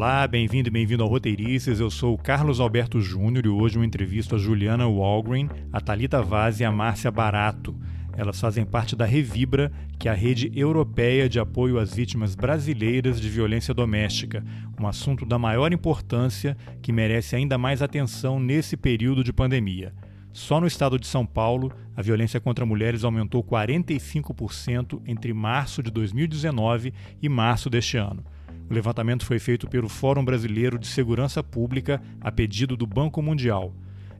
Olá, bem-vindo e bem-vindo ao Roteirices. Eu sou o Carlos Alberto Júnior e hoje eu entrevisto a Juliana Walgreen, a Talita Vaz e a Márcia Barato. Elas fazem parte da Revibra, que é a rede europeia de apoio às vítimas brasileiras de violência doméstica, um assunto da maior importância que merece ainda mais atenção nesse período de pandemia. Só no estado de São Paulo, a violência contra mulheres aumentou 45% entre março de 2019 e março deste ano. O levantamento foi feito pelo Fórum Brasileiro de Segurança Pública a pedido do Banco Mundial.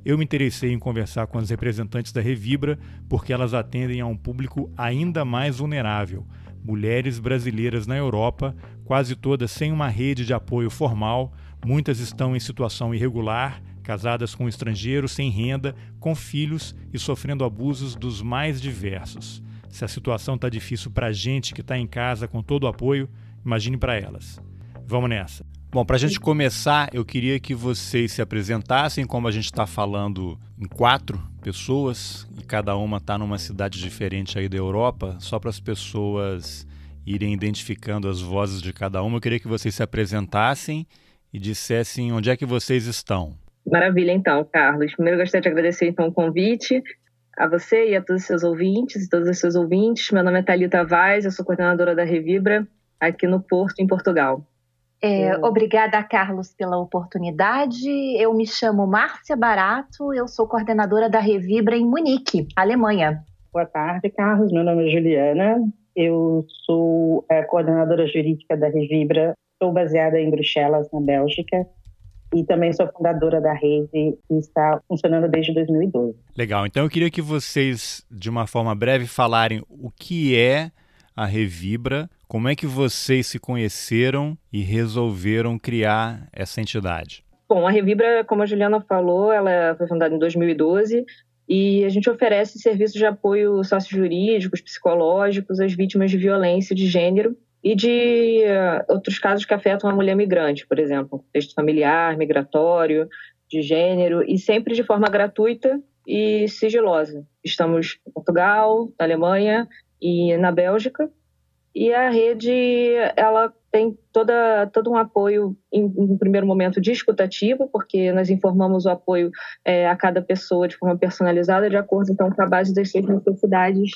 Eu me interessei em conversar com as representantes da Revibra porque elas atendem a um público ainda mais vulnerável, mulheres brasileiras na Europa, quase todas sem uma rede de apoio formal, muitas estão em situação irregular, casadas com estrangeiros, sem renda, com filhos e sofrendo abusos dos mais diversos. Se a situação está difícil para a gente que está em casa com todo o apoio, Imagine para elas. Vamos nessa. Bom, para a gente começar, eu queria que vocês se apresentassem, como a gente está falando em quatro pessoas e cada uma está numa cidade diferente aí da Europa, só para as pessoas irem identificando as vozes de cada uma. Eu queria que vocês se apresentassem e dissessem onde é que vocês estão. Maravilha, então, Carlos. Primeiro, gostaria de agradecer então o convite a você e a todos os seus ouvintes e todos os seus ouvintes. Meu nome é Thalita Vaz, eu sou coordenadora da Revibra aqui no Porto, em Portugal. É, obrigada, Carlos, pela oportunidade. Eu me chamo Márcia Barato, eu sou coordenadora da Revibra em Munique, Alemanha. Boa tarde, Carlos. Meu nome é Juliana. Eu sou a coordenadora jurídica da Revibra. Estou baseada em Bruxelas, na Bélgica. E também sou fundadora da rede que está funcionando desde 2012. Legal. Então eu queria que vocês, de uma forma breve, falarem o que é a Revibra, como é que vocês se conheceram e resolveram criar essa entidade? Bom, a Revibra, como a Juliana falou, ela foi fundada em 2012 e a gente oferece serviços de apoio sócio-jurídicos, psicológicos às vítimas de violência de gênero e de uh, outros casos que afetam a mulher migrante, por exemplo, contexto familiar, migratório, de gênero, e sempre de forma gratuita e sigilosa. Estamos em Portugal, na Alemanha e na Bélgica, e a rede, ela tem toda, todo um apoio, em, em primeiro momento, discutativo, porque nós informamos o apoio é, a cada pessoa de forma personalizada, de acordo então, com a base das suas necessidades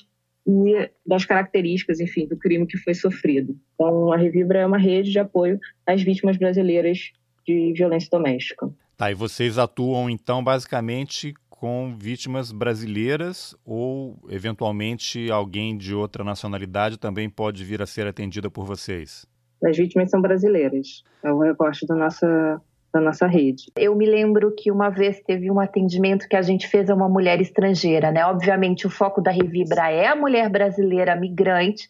e das características, enfim, do crime que foi sofrido. Então, a Revibra é uma rede de apoio às vítimas brasileiras de violência doméstica. Tá, e vocês atuam, então, basicamente com vítimas brasileiras ou, eventualmente, alguém de outra nacionalidade também pode vir a ser atendida por vocês? As vítimas são brasileiras. É o recorte da nossa, da nossa rede. Eu me lembro que uma vez teve um atendimento que a gente fez a uma mulher estrangeira, né? Obviamente, o foco da Revibra é a mulher brasileira migrante,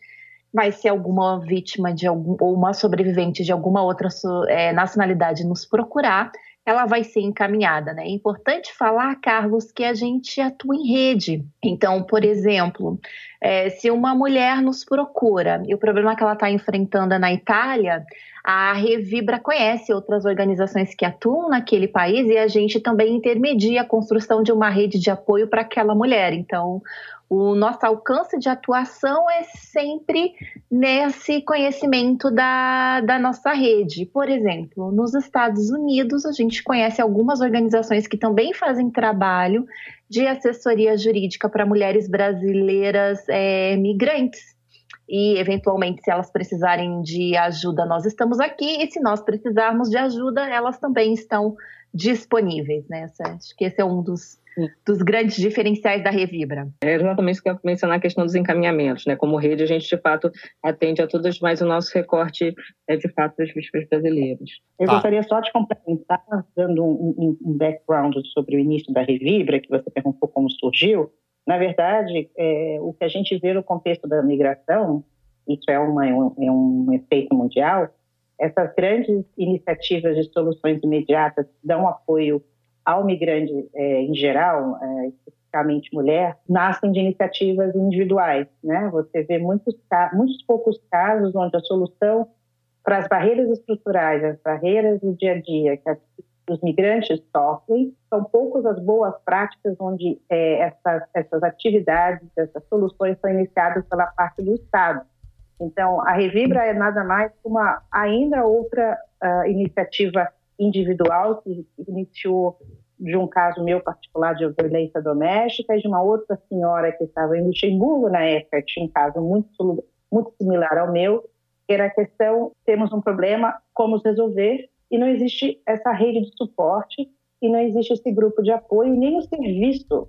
mas se alguma vítima de algum, ou uma sobrevivente de alguma outra é, nacionalidade nos procurar, ela vai ser encaminhada. Né? É importante falar, Carlos, que a gente atua em rede. Então, por exemplo, é, se uma mulher nos procura e o problema que ela está enfrentando é na Itália, a Revibra conhece outras organizações que atuam naquele país e a gente também intermedia a construção de uma rede de apoio para aquela mulher. Então, o nosso alcance de atuação é sempre nesse conhecimento da, da nossa rede. Por exemplo, nos Estados Unidos, a gente conhece algumas organizações que também fazem trabalho de assessoria jurídica para mulheres brasileiras é, migrantes. E, eventualmente, se elas precisarem de ajuda, nós estamos aqui. E se nós precisarmos de ajuda, elas também estão disponíveis. Né? Acho que esse é um dos dos grandes diferenciais da Revibra. É exatamente isso que eu mencionar, a questão dos encaminhamentos. Né? Como rede, a gente, de fato, atende a todas, mas o nosso recorte é, de fato, das vítimas brasileiras. Eu tá. gostaria só de complementar, dando um, um, background sobre o início da Revibra, que você perguntou como surgiu. Na verdade, é, o que a gente vê no contexto da migração, isso é, uma, é um, é efeito mundial, essas grandes iniciativas de soluções imediatas dão apoio ao migrante é, em geral, é, especificamente mulher, nascem de iniciativas individuais. Né? Você vê muitos, muitos poucos casos onde a solução para as barreiras estruturais, as barreiras do dia a dia que os migrantes sofrem, são poucas as boas práticas onde é, essas, essas atividades, essas soluções são iniciadas pela parte do Estado. Então, a Revibra é nada mais uma ainda outra uh, iniciativa individual que iniciou de um caso meu particular de violência doméstica e de uma outra senhora que estava em Luxemburgo na época, tinha um caso muito, muito similar ao meu, era a questão, temos um problema, como resolver, e não existe essa rede de suporte, e não existe esse grupo de apoio, nem o serviço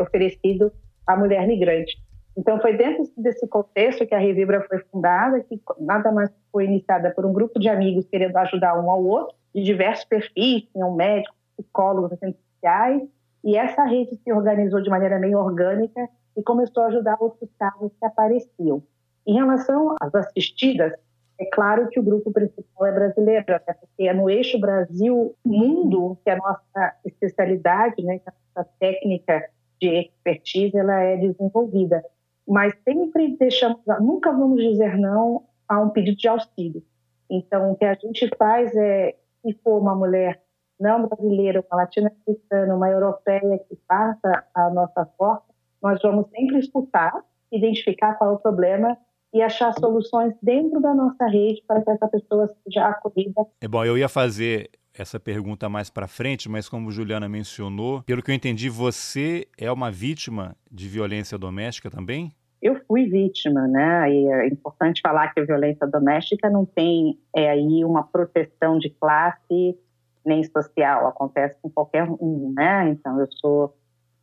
oferecido à mulher migrante. Então, foi dentro desse contexto que a Revibra foi fundada, que nada mais foi iniciada por um grupo de amigos querendo ajudar um ao outro, de diversos perfis, tinham médicos, psicólogos, assistentes sociais, e essa rede se organizou de maneira meio orgânica e começou a ajudar outros casos que apareciam. Em relação às assistidas, é claro que o grupo principal é brasileiro, até porque é no eixo Brasil-mundo que a nossa especialidade, né, que a nossa técnica de expertise, ela é desenvolvida. Mas sempre deixamos, nunca vamos dizer não a um pedido de auxílio. Então, o que a gente faz é, se for uma mulher não brasileira, uma latino-americana, uma europeia que passa a nossa porta, nós vamos sempre escutar, identificar qual é o problema e achar soluções dentro da nossa rede para que essa pessoa seja acolhida. É bom, eu ia fazer essa pergunta mais para frente, mas como Juliana mencionou, pelo que eu entendi, você é uma vítima de violência doméstica também? Eu fui vítima, né? E é importante falar que a violência doméstica não tem é, aí uma proteção de classe nem social, acontece com qualquer um, né? Então, eu sou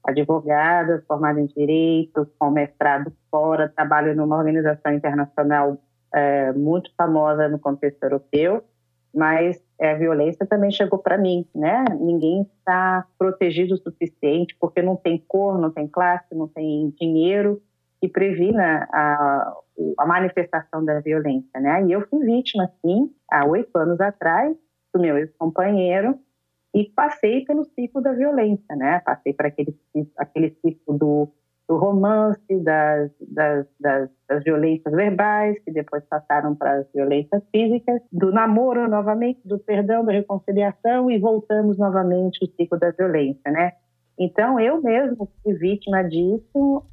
advogada, formada em direito, com mestrado fora, trabalho numa organização internacional é, muito famosa no contexto europeu, mas é, a violência também chegou para mim, né? Ninguém está protegido o suficiente porque não tem cor, não tem classe, não tem dinheiro que previna a, a manifestação da violência, né? E eu fui vítima, sim, há oito anos atrás, do meu ex-companheiro, e passei pelo ciclo da violência, né? Passei por aquele, aquele ciclo do, do romance, das, das, das, das, violências verbais, que depois passaram para as violências físicas, do namoro novamente, do perdão, da reconciliação e voltamos novamente ao ciclo da violência, né? Então, eu mesmo fui vítima disso,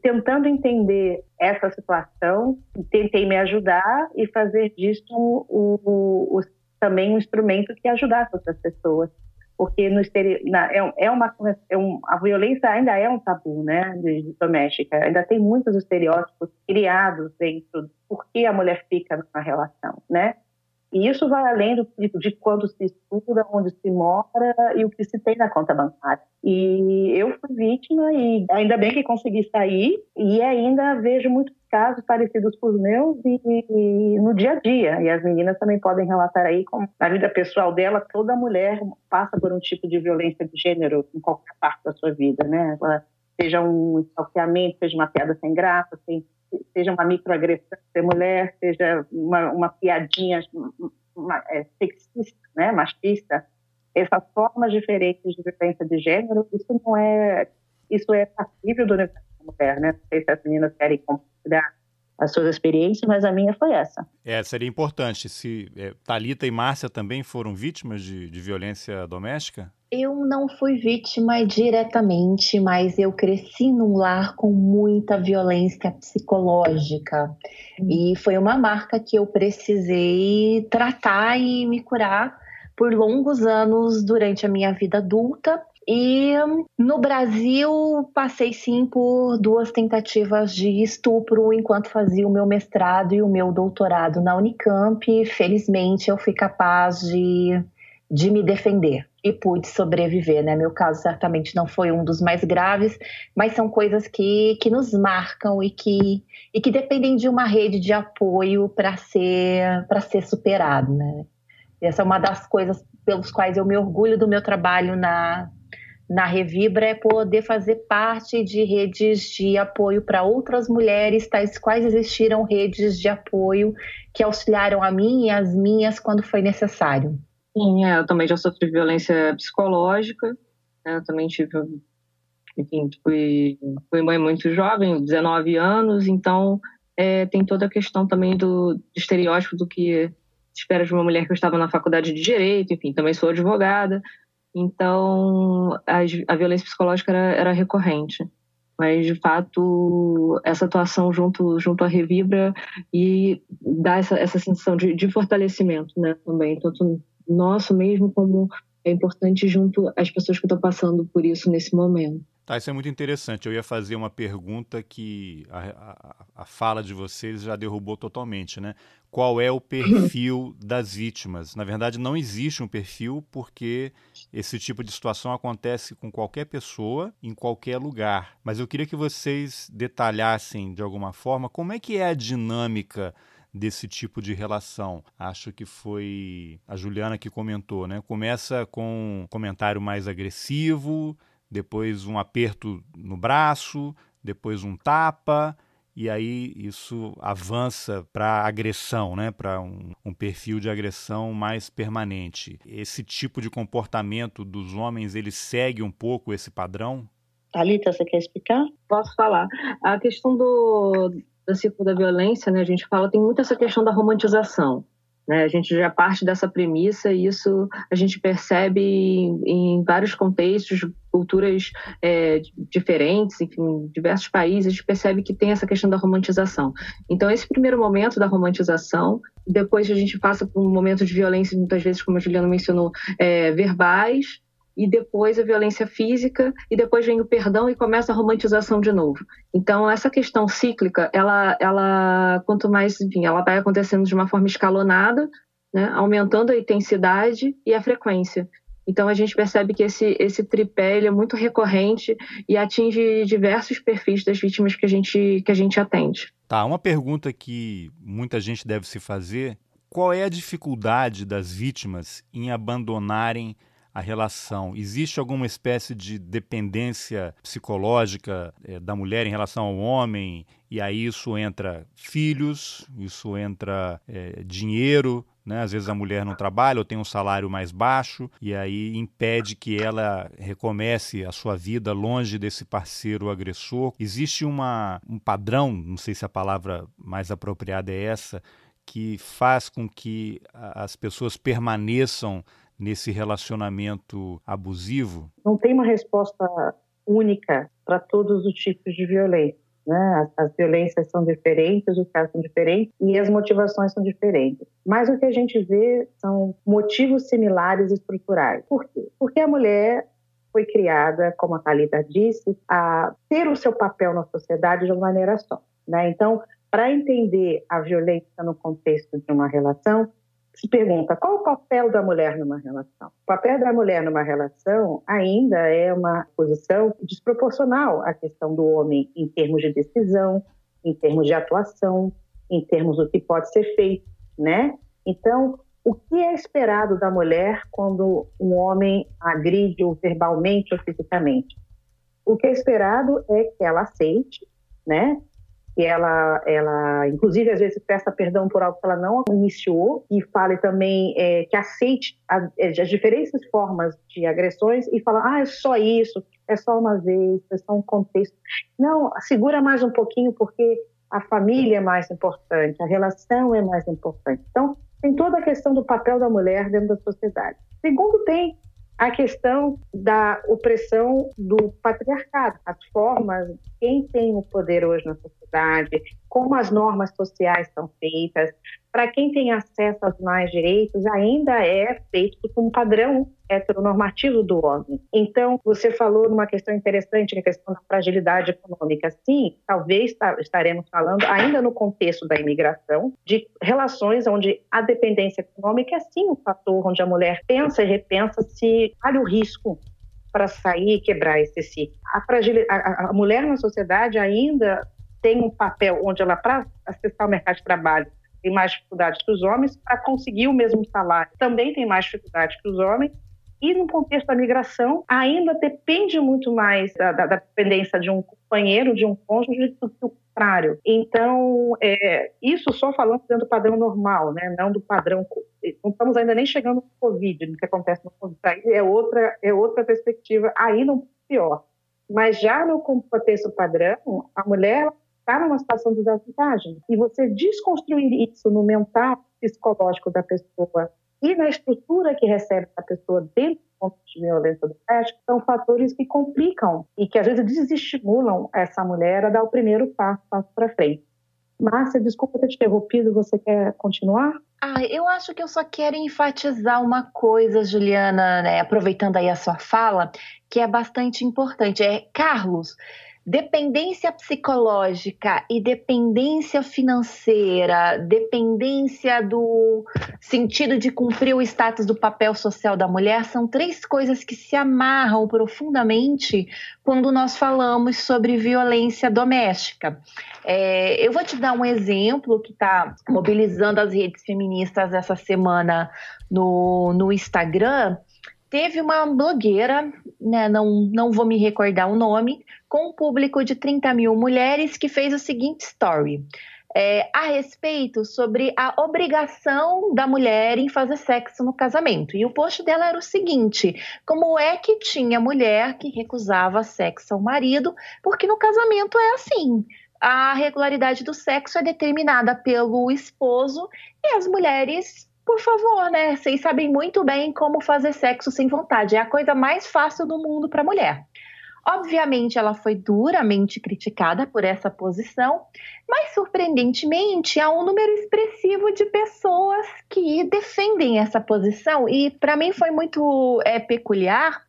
tentando entender essa situação, tentei me ajudar e fazer disso o, o, o também um instrumento que ajudasse outras pessoas. Porque no na, é, é, uma, é um, a violência ainda é um tabu né, doméstica, ainda tem muitos estereótipos criados dentro do porquê a mulher fica numa relação. Né? E isso vai além do de quando se estuda, onde se mora e o que se tem na conta bancária. E eu fui vítima e ainda bem que consegui sair e ainda vejo muitos casos parecidos com os meus e, e, no dia a dia. E as meninas também podem relatar aí como na vida pessoal dela, toda mulher passa por um tipo de violência de gênero em qualquer parte da sua vida, né? Ela, seja um stalkeamento, seja uma piada sem graça, seja uma microagressão ser mulher, seja uma, uma piadinha uma, é, sexista, né, machista, essas formas diferentes de violência de gênero, isso não é, isso é passível do universo da mulher, né? Não sei se as meninas querem compartilhar as suas experiências, mas a minha foi essa. É, seria importante. Se é, Talita e Márcia também foram vítimas de, de violência doméstica? Eu não fui vítima diretamente, mas eu cresci num lar com muita violência psicológica. Hum. E foi uma marca que eu precisei tratar e me curar por longos anos durante a minha vida adulta. E no Brasil, passei sim por duas tentativas de estupro enquanto fazia o meu mestrado e o meu doutorado na Unicamp. Felizmente, eu fui capaz de, de me defender e pude sobreviver, né? Meu caso certamente não foi um dos mais graves, mas são coisas que, que nos marcam e que, e que dependem de uma rede de apoio para ser, ser superado, né? Essa é uma das coisas pelos quais eu me orgulho do meu trabalho na, na Revibra é poder fazer parte de redes de apoio para outras mulheres, tais quais existiram redes de apoio que auxiliaram a mim e as minhas quando foi necessário. Sim, é, eu também já sofri violência psicológica, né, eu também tive, enfim, fui, fui mãe muito jovem, 19 anos, então é, tem toda a questão também do, do estereótipo do que espera de uma mulher que eu estava na faculdade de Direito, enfim, também sou advogada, então a, a violência psicológica era, era recorrente. Mas, de fato, essa atuação junto, junto à Revibra e dá essa, essa sensação de, de fortalecimento né, também, tanto nosso mesmo como é importante junto às pessoas que estão passando por isso nesse momento. Tá, isso é muito interessante. Eu ia fazer uma pergunta que a, a, a, fala de vocês já derrubou totalmente, né? Qual é o perfil das vítimas? Na verdade, não existe um perfil porque esse tipo de situação acontece com qualquer pessoa, em qualquer lugar. Mas eu queria que vocês detalhassem de alguma forma como é que é a dinâmica desse tipo de relação. Acho que foi a Juliana que comentou, né? Começa com um comentário mais agressivo, depois um aperto no braço, depois um tapa, e aí isso avança para agressão, né? para um, um, perfil de agressão mais permanente. Esse tipo de comportamento dos homens, ele segue um pouco esse padrão? Thalita, você quer explicar? Posso falar. A questão do, do ciclo da violência, né, a gente fala, tem muito essa questão da romantização. Né? A gente já parte dessa premissa e isso a gente percebe em, em vários contextos, culturas é, diferentes, enfim, diversos países, a gente percebe que tem essa questão da romantização. Então, esse primeiro momento da romantização, depois a gente passa por um momento de violência, muitas vezes, como a Juliana mencionou, é, verbais, e depois a violência física e depois vem o perdão e começa a romantização de novo. Então essa questão cíclica, ela, ela quanto mais, enfim, ela vai acontecendo de uma forma escalonada, né, aumentando a intensidade e a frequência. Então a gente percebe que esse, esse tripé é muito recorrente e atinge diversos perfis das vítimas que a gente, que a gente atende. Tá, uma pergunta que muita gente deve se fazer: qual é a dificuldade das vítimas em abandonarem a relação? Existe alguma espécie de dependência psicológica é, da mulher em relação ao homem? E aí isso entra filhos, isso entra é, dinheiro, né? Às vezes a mulher não trabalha ou tem um salário mais baixo e aí impede que ela recomece a sua vida longe desse parceiro agressor. Existe uma, um padrão, não sei se a palavra mais apropriada é essa, que faz com que as pessoas permaneçam nesse relacionamento abusivo? Não tem uma resposta única para todos os tipos de violência. Né? As, as, violências são diferentes, os casos são diferentes e as motivações são diferentes. Mas o que a gente vê são motivos similares estruturais. Por quê? Porque a mulher foi criada, como a Thalita disse, a ter o seu papel na sociedade de uma maneira só. Né? Então, para entender a violência no contexto de uma relação, se pergunta qual o papel da mulher numa relação. O papel da mulher numa relação ainda é uma posição desproporcional à questão do homem em termos de decisão, em termos de atuação, em termos do que pode ser feito, né? Então, o que é esperado da mulher quando um homem agride-o verbalmente ou fisicamente? O que é esperado é que ela aceite, né? Que ela, ela, inclusive, às vezes peça perdão por algo que ela não iniciou e fale também é, que aceite a, é, as diferentes formas de agressões e fala, ah, é só isso, é só uma vez, é só um contexto. Não, segura mais um pouquinho porque a família é mais importante, a relação é mais importante. Então, tem toda a questão do papel da mulher dentro da sociedade. Segundo, tem a questão da opressão do patriarcado, as formas, quem tem o poder hoje na sociedade, como as normas sociais são feitas, para quem tem acesso aos mais direitos, ainda é feito com um padrão heteronormativo do homem. Então, você falou numa questão interessante, que é a questão da fragilidade econômica. Sim, talvez estaremos falando, ainda no contexto da imigração, de relações onde a dependência econômica é sim um fator onde a mulher pensa e repensa se vale o risco para sair e quebrar esse ciclo. A, a, a mulher na sociedade ainda tem um papel onde ela, para acessar o mercado de trabalho, tem mais dificuldades que os homens, para conseguir o mesmo salário também tem mais dificuldades que os homens, e no contexto da migração, ainda depende muito mais da, da, da dependência de um companheiro, de um cônjuge, do que o contrário. Então, é, isso só falando dentro do padrão normal, né? não do padrão. Não estamos ainda nem chegando no Covid, no que acontece no Covid. Aí é outra, é outra perspectiva, ainda um pior. Mas já no contexto padrão, a mulher está numa situação de desvantagem. E você desconstruir isso no mental psicológico da pessoa e na estrutura que recebe a pessoa dentro do contexto de violência doméstica, são fatores que complicam e que às vezes desestimulam essa mulher a dar o primeiro passo, passo para frente. Márcia, desculpa ter te interrompido, você quer continuar? Ah, eu acho que eu só quero enfatizar uma coisa, Juliana, né, aproveitando aí a sua fala, que é bastante importante. É, Carlos, dependência psicológica e dependência financeira, dependência do sentido de cumprir o status do papel social da mulher, são três coisas que se amarram profundamente quando nós falamos sobre violência doméstica. É, eu vou te dar um exemplo que está mobilizando as redes feministas essa semana no, no Instagram teve uma blogueira, né, não, não vou me recordar o nome, com um público de 30 mil mulheres que fez o seguinte story. É, a respeito sobre a obrigação da mulher em fazer sexo no casamento. E o post dela era o seguinte: como é que tinha mulher que recusava sexo ao marido, porque no casamento é assim. A regularidade do sexo é determinada pelo esposo e as mulheres por favor, né? Vocês sabem muito bem como fazer sexo sem vontade. É a coisa mais fácil do mundo para mulher. Obviamente, ela foi duramente criticada por essa posição, mas surpreendentemente há um número expressivo de pessoas que defendem essa posição. E para mim foi muito é, peculiar,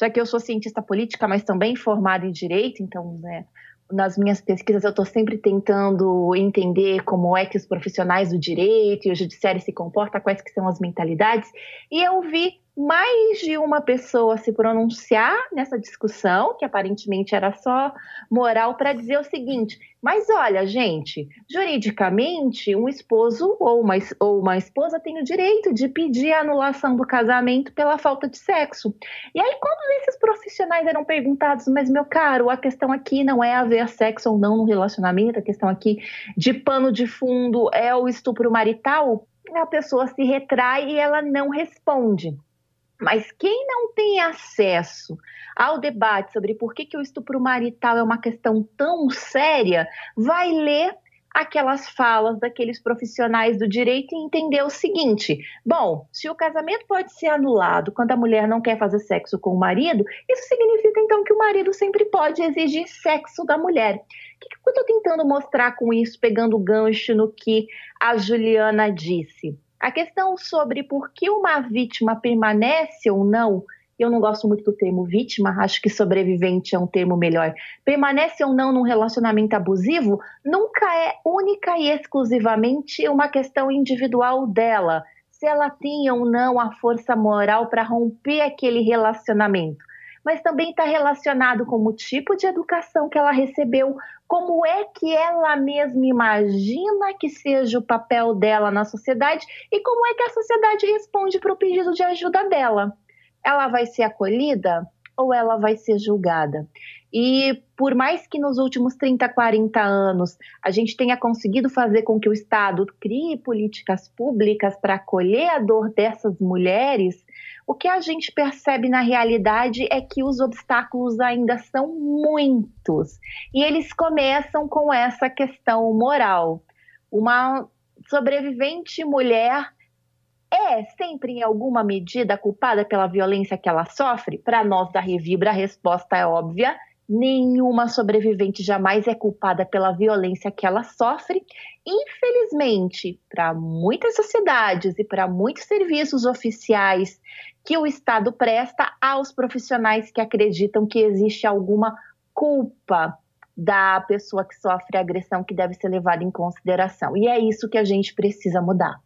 já que eu sou cientista política, mas também formada em direito, então né, nas minhas pesquisas eu estou sempre tentando entender como é que os profissionais do direito e o judiciário se comportam, quais que são as mentalidades, e eu vi mais de uma pessoa se pronunciar nessa discussão, que aparentemente era só moral, para dizer o seguinte: mas olha, gente, juridicamente, um esposo ou uma, ou uma esposa tem o direito de pedir a anulação do casamento pela falta de sexo. E aí, quando esses profissionais eram perguntados, mas meu caro, a questão aqui não é haver sexo ou não no relacionamento, a questão aqui de pano de fundo é o estupro marital, a pessoa se retrai e ela não responde. Mas quem não tem acesso ao debate sobre por que, que o estupro marital é uma questão tão séria, vai ler aquelas falas daqueles profissionais do direito e entender o seguinte: bom, se o casamento pode ser anulado quando a mulher não quer fazer sexo com o marido, isso significa então que o marido sempre pode exigir sexo da mulher. O que, que eu estou tentando mostrar com isso, pegando o gancho no que a Juliana disse? A questão sobre por que uma vítima permanece ou não, eu não gosto muito do termo vítima, acho que sobrevivente é um termo melhor. Permanece ou não num relacionamento abusivo, nunca é única e exclusivamente uma questão individual dela, se ela tem ou não a força moral para romper aquele relacionamento mas também está relacionado com o tipo de educação que ela recebeu, como é que ela mesma imagina que seja o papel dela na sociedade e como é que a sociedade responde para o pedido de ajuda dela. Ela vai ser acolhida ou ela vai ser julgada? E por mais que nos últimos 30, 40 anos a gente tenha conseguido fazer com que o Estado crie políticas públicas para acolher a dor dessas mulheres, o que a gente percebe na realidade é que os obstáculos ainda são muitos. E eles começam com essa questão moral. Uma sobrevivente mulher é sempre em alguma medida culpada pela violência que ela sofre? Para nós da Revibra, a resposta é óbvia Nenhuma sobrevivente jamais é culpada pela violência que ela sofre. Infelizmente, para muitas sociedades e para muitos serviços oficiais que o Estado presta aos profissionais que acreditam que existe alguma culpa da pessoa que sofre agressão que deve ser levada em consideração. E é isso que a gente precisa mudar.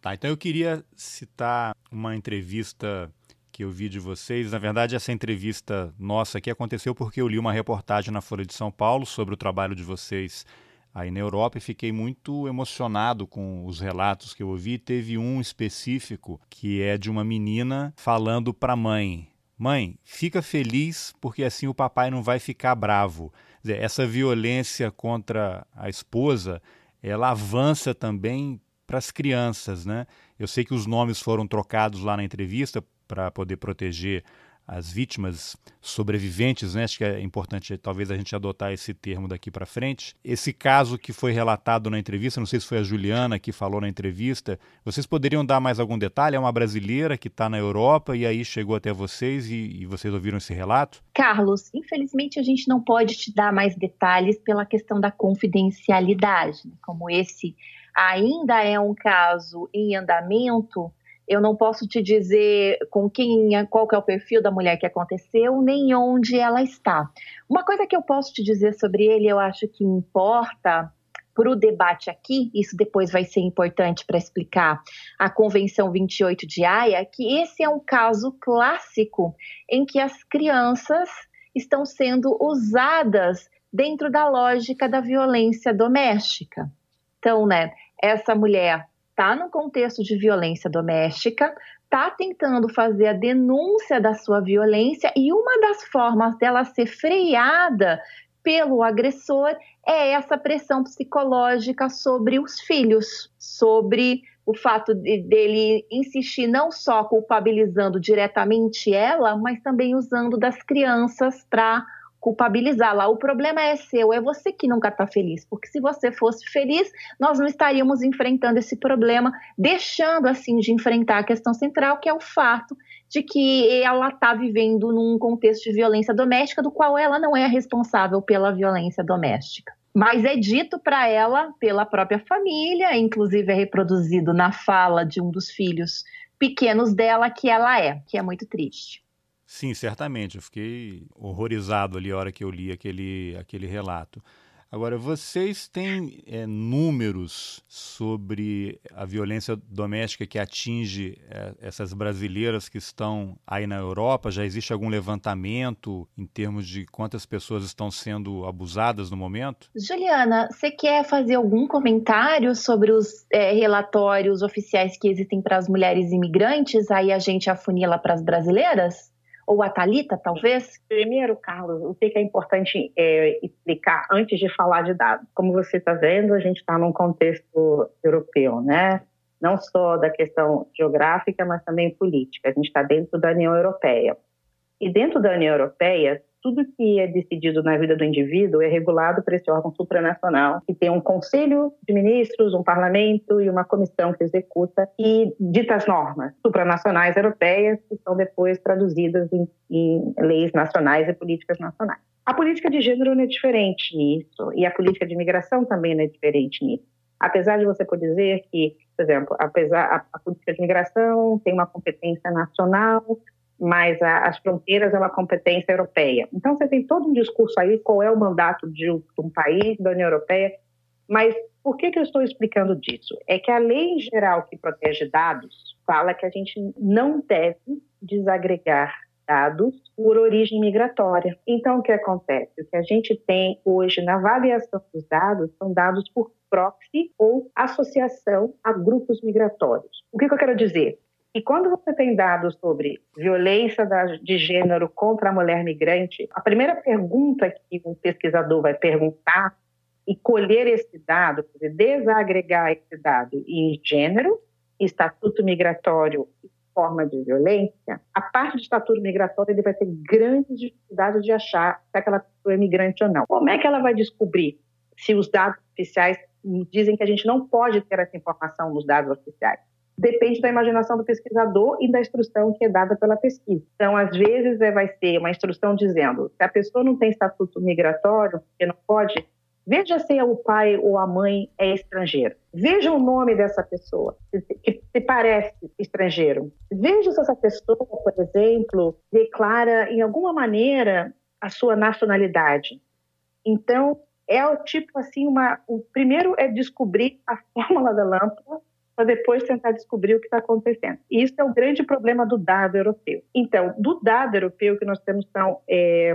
Tá, então eu queria citar uma entrevista que eu vi de vocês. Na verdade, essa entrevista nossa aqui aconteceu porque eu li uma reportagem na Folha de São Paulo sobre o trabalho de vocês aí na Europa e fiquei muito emocionado com os relatos que eu ouvi. Teve um específico que é de uma menina falando para a mãe: Mãe, fica feliz porque assim o papai não vai ficar bravo. Dizer, essa violência contra a esposa, ela avança também para as crianças, né? Eu sei que os nomes foram trocados lá na entrevista para poder proteger as vítimas sobreviventes, né? Acho que é importante talvez a gente adotar esse termo daqui para frente. Esse caso que foi relatado na entrevista, não sei se foi a Juliana que falou na entrevista, vocês poderiam dar mais algum detalhe? É uma brasileira que está na Europa e aí chegou até vocês e, e vocês ouviram esse relato? Carlos, infelizmente a gente não pode te dar mais detalhes pela questão da confidencialidade. Né? Como esse ainda é um caso em andamento, eu não posso te dizer com quem, qual que é o perfil da mulher que aconteceu, nem onde ela está. Uma coisa que eu posso te dizer sobre ele, eu acho que importa para o debate aqui, isso depois vai ser importante para explicar a Convenção 28 de Haia, que esse é um caso clássico em que as crianças estão sendo usadas dentro da lógica da violência doméstica. Então, né, essa mulher está no contexto de violência doméstica, está tentando fazer a denúncia da sua violência e uma das formas dela ser freada pelo agressor é essa pressão psicológica sobre os filhos, sobre o fato de, dele insistir não só culpabilizando diretamente ela, mas também usando das crianças para culpabilizá-la. O problema é seu, é você que nunca está feliz, porque se você fosse feliz, nós não estaríamos enfrentando esse problema, deixando assim de enfrentar a questão central, que é o fato de que ela está vivendo num contexto de violência doméstica, do qual ela não é responsável pela violência doméstica. Mas é dito para ela pela própria família, inclusive é reproduzido na fala de um dos filhos pequenos dela que ela é, que é muito triste. Sim, certamente. Eu fiquei horrorizado ali a hora que eu li aquele, aquele relato. Agora, vocês têm é, números sobre a violência doméstica que atinge é, essas brasileiras que estão aí na Europa? Já existe algum levantamento em termos de quantas pessoas estão sendo abusadas no momento? Juliana, você quer fazer algum comentário sobre os é, relatórios oficiais que existem para as mulheres imigrantes? Aí a gente afunila para as brasileiras? Ou a Talita, talvez? Primeiro, Carlos, o que é importante é, explicar antes de falar de dados? Como você está vendo, a gente está num contexto europeu, né? Não só da questão geográfica, mas também política. A gente está dentro da União Europeia. E dentro da União Europeia, tudo que é decidido na vida do indivíduo é regulado por esse órgão supranacional, que tem um conselho de ministros, um parlamento e uma comissão que executa e dita as normas supranacionais europeias, que são depois traduzidas em, em leis nacionais e políticas nacionais. A política de gênero não é diferente nisso, e a política de imigração também não é diferente nisso. Apesar de você poder dizer que, por exemplo, apesar a, a política de imigração tem uma competência nacional, mas a, as fronteiras é uma competência europeia. Então, você tem todo um discurso aí, qual é o mandato de um, de um país da União Europeia, mas por que, que eu estou explicando disso? É que a lei geral que protege dados fala que a gente não deve desagregar dados por origem migratória. Então, o que acontece? O que a gente tem hoje na avaliação dos dados são dados por proxy ou associação a grupos migratórios. O que, que eu quero dizer? E quando você tem dados sobre violência de gênero contra a mulher migrante, a primeira pergunta que um pesquisador vai perguntar e colher esse dado, desagregar esse dado em gênero, estatuto migratório e forma de violência, a parte do estatuto migratório ele vai ter grandes dificuldades de achar se aquela pessoa é migrante ou não. Como é que ela vai descobrir se os dados oficiais dizem que a gente não pode ter essa informação nos dados oficiais? Depende da imaginação do pesquisador e da instrução que é dada pela pesquisa. Então, às vezes, é, vai ser uma instrução dizendo se a pessoa não tem estatuto migratório, porque não pode, veja se o pai ou a mãe é estrangeiro. Veja o nome dessa pessoa, que se parece estrangeiro. Veja se essa pessoa, por exemplo, declara em alguma maneira a sua nacionalidade. Então, é o tipo assim, uma, o primeiro é descobrir a fórmula da lâmpada para depois tentar descobrir o que está acontecendo. E isso é o grande problema do dado europeu. Então, do dado europeu que nós temos são é,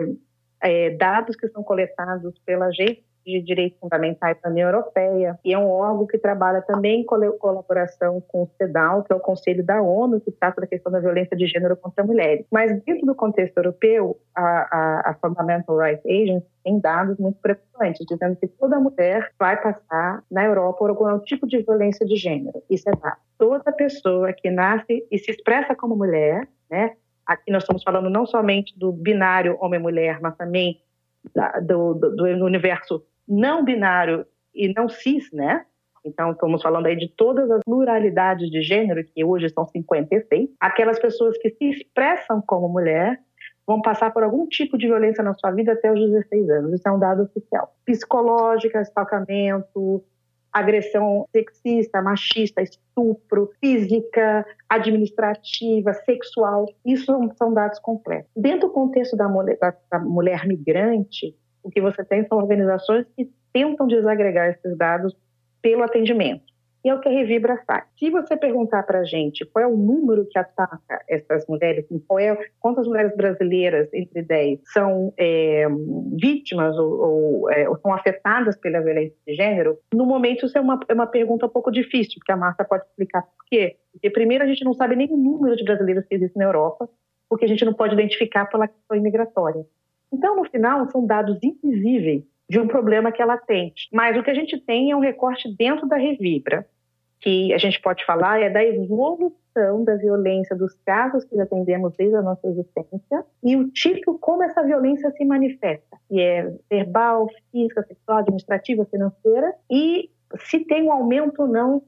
é, dados que são coletados pela Agência de Direitos Fundamentais da União Europeia, e é um órgão que trabalha também em colaboração com o CEDAW, que é o Conselho da ONU, que trata da questão da violência de gênero contra mulheres. Mas dentro do contexto europeu, a, a, a Fundamental Rights Agency tem dados muito preocupantes, dizendo que toda mulher vai passar na Europa por algum tipo de violência de gênero. Isso é dado. Toda pessoa que nasce e se expressa como mulher, né, aqui nós estamos falando não somente do binário homem-mulher, mas também da, do, do, do universo não binário e não cis, né? Então, estamos falando aí de todas as pluralidades de gênero, que hoje são 56. Aquelas pessoas que se expressam como mulher vão passar por algum tipo de violência na sua vida até os 16 anos. Isso é um dado oficial. Psicológica, estalcamento, agressão sexista, machista, estupro, física, administrativa, sexual. Isso são dados completos. Dentro do contexto da mulher, da mulher migrante, o que você tem são organizações que tentam desagregar esses dados pelo atendimento. E é o que a Revibra faz. Se você perguntar para a gente qual é o número que ataca essas mulheres, qual é, quantas mulheres brasileiras, entre 10, são é, vítimas ou, ou, é, ou, são afetadas pela violência de gênero, no momento isso é uma, é uma pergunta um pouco difícil, porque a Marta pode explicar por quê. Porque, primeiro, a gente não sabe nem o número de brasileiros que existem na Europa, porque a gente não pode identificar pela questão imigratória. Então, no final, são dados invisíveis de um problema que ela tem. Mas o que a gente tem é um recorte dentro da Revibra, que a gente pode falar é da evolução da violência dos casos que atendemos desde a nossa existência e o tipo como essa violência se manifesta, que é verbal, física, sexual, administrativa, financeira, e se tem um aumento ou não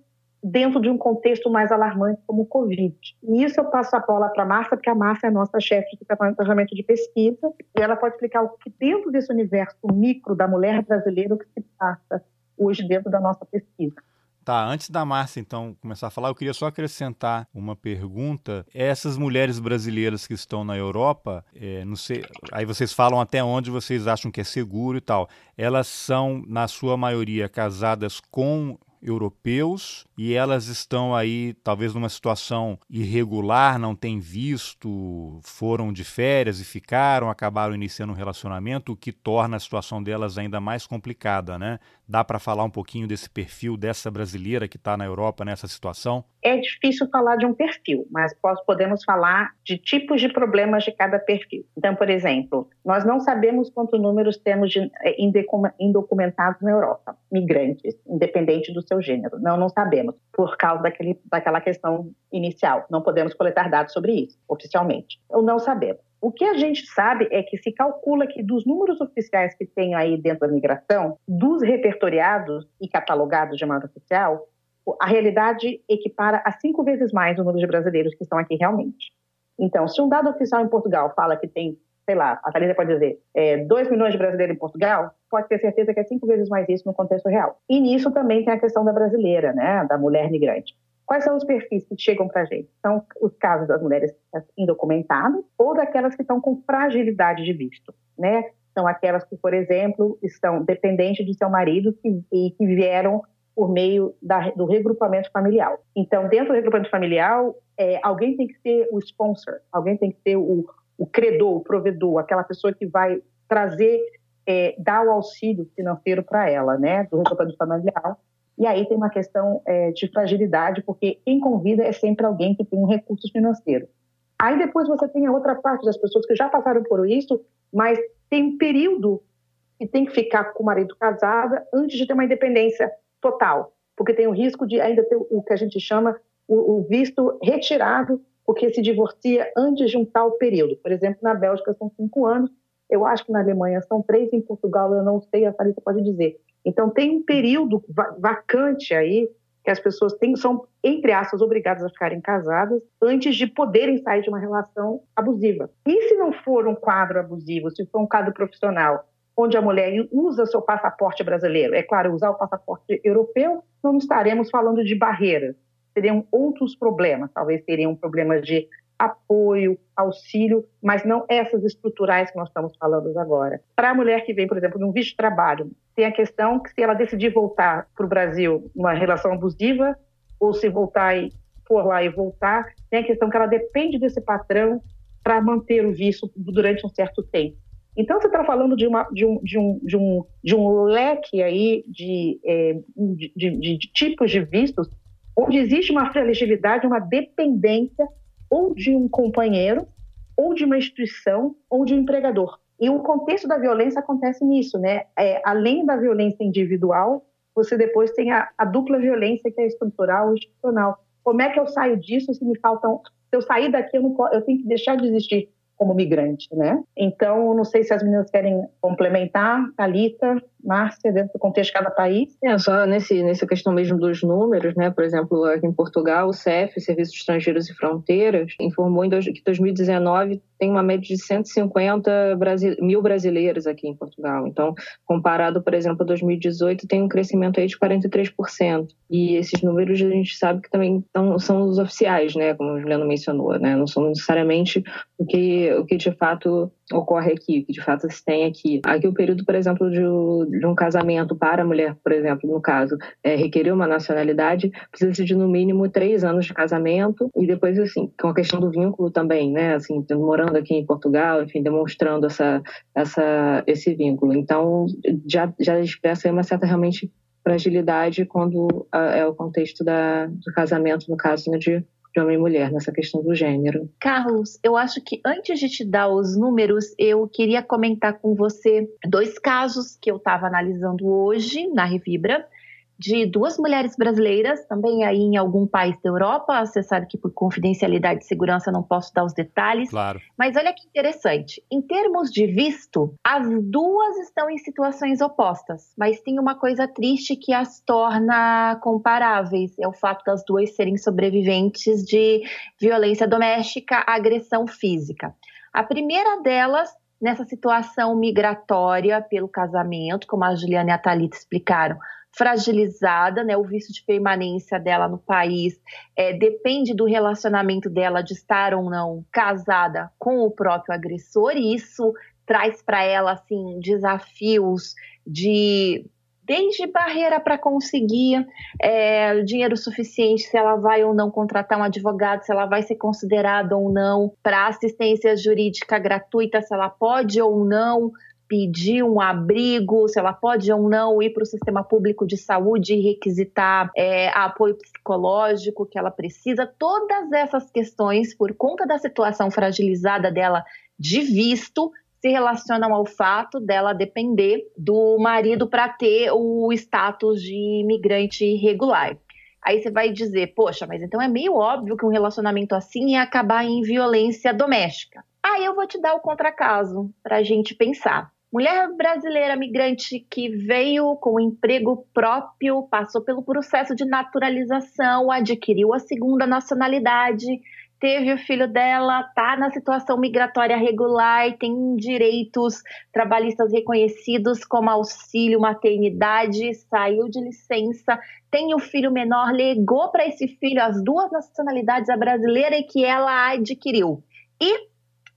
dentro de um contexto mais alarmante como o Covid. E isso eu passo a bola para a Márcia, porque a Márcia é a nossa chefe de departamento de pesquisa, e ela pode explicar o que dentro desse universo micro da mulher brasileira, o que se passa hoje dentro da nossa pesquisa. Tá, antes da Márcia então começar a falar, eu queria só acrescentar uma pergunta. Essas mulheres brasileiras que estão na Europa, é, não sei, aí vocês falam até onde vocês acham que é seguro e tal. Elas são, na sua maioria, casadas com europeus e elas estão aí talvez numa situação irregular, não têm visto, foram de férias e ficaram, acabaram iniciando um relacionamento, o que torna a situação delas ainda mais complicada, né? Dá para falar um pouquinho desse perfil dessa brasileira que está na Europa nessa situação? É difícil falar de um perfil, mas podemos falar de tipos de problemas de cada perfil. Então, por exemplo, nós não sabemos quantos números temos de eh, indocumentados na Europa, migrantes, independente do seu gênero. Não, não sabemos, por causa daquele, daquela questão inicial. Não podemos coletar dados sobre isso, oficialmente. Ou não sabemos. O que a gente sabe é que se calcula que dos números oficiais que tem aí dentro da migração, dos repertoriados e catalogados de modo oficial, a realidade equipara a cinco vezes mais o número de brasileiros que estão aqui realmente. Então, se um dado oficial em Portugal fala que tem, sei lá, a Thalita pode dizer, é, 2 milhões de brasileiros em Portugal, pode ter certeza que é cinco vezes mais isso no contexto real. E nisso também tem a questão da brasileira, né, da mulher migrante. Quais são os perfis que chegam para a gente? São os casos das mulheres indocumentadas ou daquelas que estão com fragilidade de visto, né? São aquelas que, por exemplo, estão dependentes do seu marido que, e que vieram por meio da, do regrupamento familiar. Então, dentro do regrupamento familiar, é, alguém tem que ser o sponsor, alguém tem que ser o, o credor, o provedor, aquela pessoa que vai trazer, é, dar o auxílio financeiro para ela, né, do regrupamento familiar. E aí tem uma questão é, de fragilidade, porque quem convida é sempre alguém que tem um recurso financeiro. Aí depois você tem a outra parte das pessoas que já passaram por isso, mas tem um período que tem que ficar com o marido casada antes de ter uma independência total, porque tem o risco de ainda ter o que a gente chama o, o visto retirado, porque se divorcia antes de um tal período. Por exemplo, na Bélgica são cinco anos, eu acho que na Alemanha são três, em Portugal eu não sei, a Thalita pode dizer. Então, tem um período vacante aí que as pessoas têm, são, entre aspas, obrigadas a ficarem casadas antes de poderem sair de uma relação abusiva. E se não for um quadro abusivo, se for um quadro profissional, onde a mulher usa seu passaporte brasileiro, é claro, usar o passaporte europeu, não estaremos falando de barreiras, seriam outros problemas, talvez seriam problemas de apoio, auxílio, mas não essas estruturais que nós estamos falando agora. Para a mulher que vem, por exemplo, num visto de trabalho, tem a questão que se ela decidir voltar para o Brasil numa relação abusiva, ou se voltar e for lá e voltar, tem a questão que ela depende desse patrão para manter o visto durante um certo tempo. Então, você está falando de, uma, de, um, de, um, de, um, de um leque aí de, é, de, de, de tipos de vistos onde existe uma fragilidade, uma dependência ou de um companheiro, ou de uma instituição, ou de um empregador. E o contexto da violência acontece nisso, né? É, além da violência individual, você depois tem a, a, dupla violência que é estrutural e institucional. Como é que eu saio disso se me faltam Se eu sair daqui, eu, não eu tenho que deixar de existir como migrante, né? Então, não sei se as meninas querem complementar, Talita, Márcia, dentro do contexto de cada país. É, só nesse, nessa questão mesmo dos números, né? Por exemplo, aqui em Portugal, o CEF, Serviços Estrangeiros e Fronteiras, informou em dois, que 2019 tem uma média de 150 brasile... mil brasileiros aqui em Portugal. Então, comparado, por exemplo, a 2018, tem um crescimento aí de 43%. E esses números a gente sabe que também não são os oficiais, né? Como o Juliano mencionou, né? Não são necessariamente o que, o que de fato ocorre aqui, que de fato se tem aqui. Aqui o período, por exemplo, de, de um casamento para a mulher, por exemplo, no caso, é, requerer uma nacionalidade, precisa de no mínimo três anos de casamento e depois, assim, com a questão do vínculo também, né? Assim, morando aqui em Portugal, enfim, demonstrando essa, essa, esse vínculo. Então, já, já expressa uma certa realmente fragilidade quando a, é o contexto da, do casamento, no caso, né, de de homem e mulher nessa questão do gênero. Carlos, eu acho que antes de te dar os números, eu queria comentar com você dois casos que eu estava analisando hoje na Revibra de duas mulheres brasileiras, também aí em algum país da Europa. Você sabe que por confidencialidade e segurança não posso dar os detalhes. Claro. Mas olha que interessante. Em termos de visto, as duas estão em situações opostas. Mas tem uma coisa triste que as torna comparáveis. É o fato das duas serem sobreviventes de violência doméstica, agressão física. A primeira delas nessa situação migratória pelo casamento, como a Juliana e a Thalita explicaram, fragilizada, né? O visto de permanência dela no país é, depende do relacionamento dela de estar ou não casada com o próprio agressor, e isso traz para ela assim desafios de desde barreira para conseguir é, dinheiro suficiente, se ela vai ou não contratar um advogado, se ela vai ser considerada ou não para assistência jurídica gratuita, se ela pode ou não pedir um abrigo, se ela pode ou não ir para o sistema público de saúde e requisitar é, apoio psicológico que ela precisa. Todas essas questões, por conta da situação fragilizada dela de visto, se relacionam ao fato dela depender do marido para ter o status de imigrante irregular. Aí você vai dizer, poxa, mas então é meio óbvio que um relacionamento assim ia acabar em violência doméstica. Aí eu vou te dar o contracaso para a gente pensar. Mulher brasileira migrante que veio com emprego próprio, passou pelo processo de naturalização, adquiriu a segunda nacionalidade, teve o filho dela, está na situação migratória regular, tem direitos trabalhistas reconhecidos como auxílio maternidade, saiu de licença, tem o filho menor, legou para esse filho as duas nacionalidades, a brasileira e que ela adquiriu. E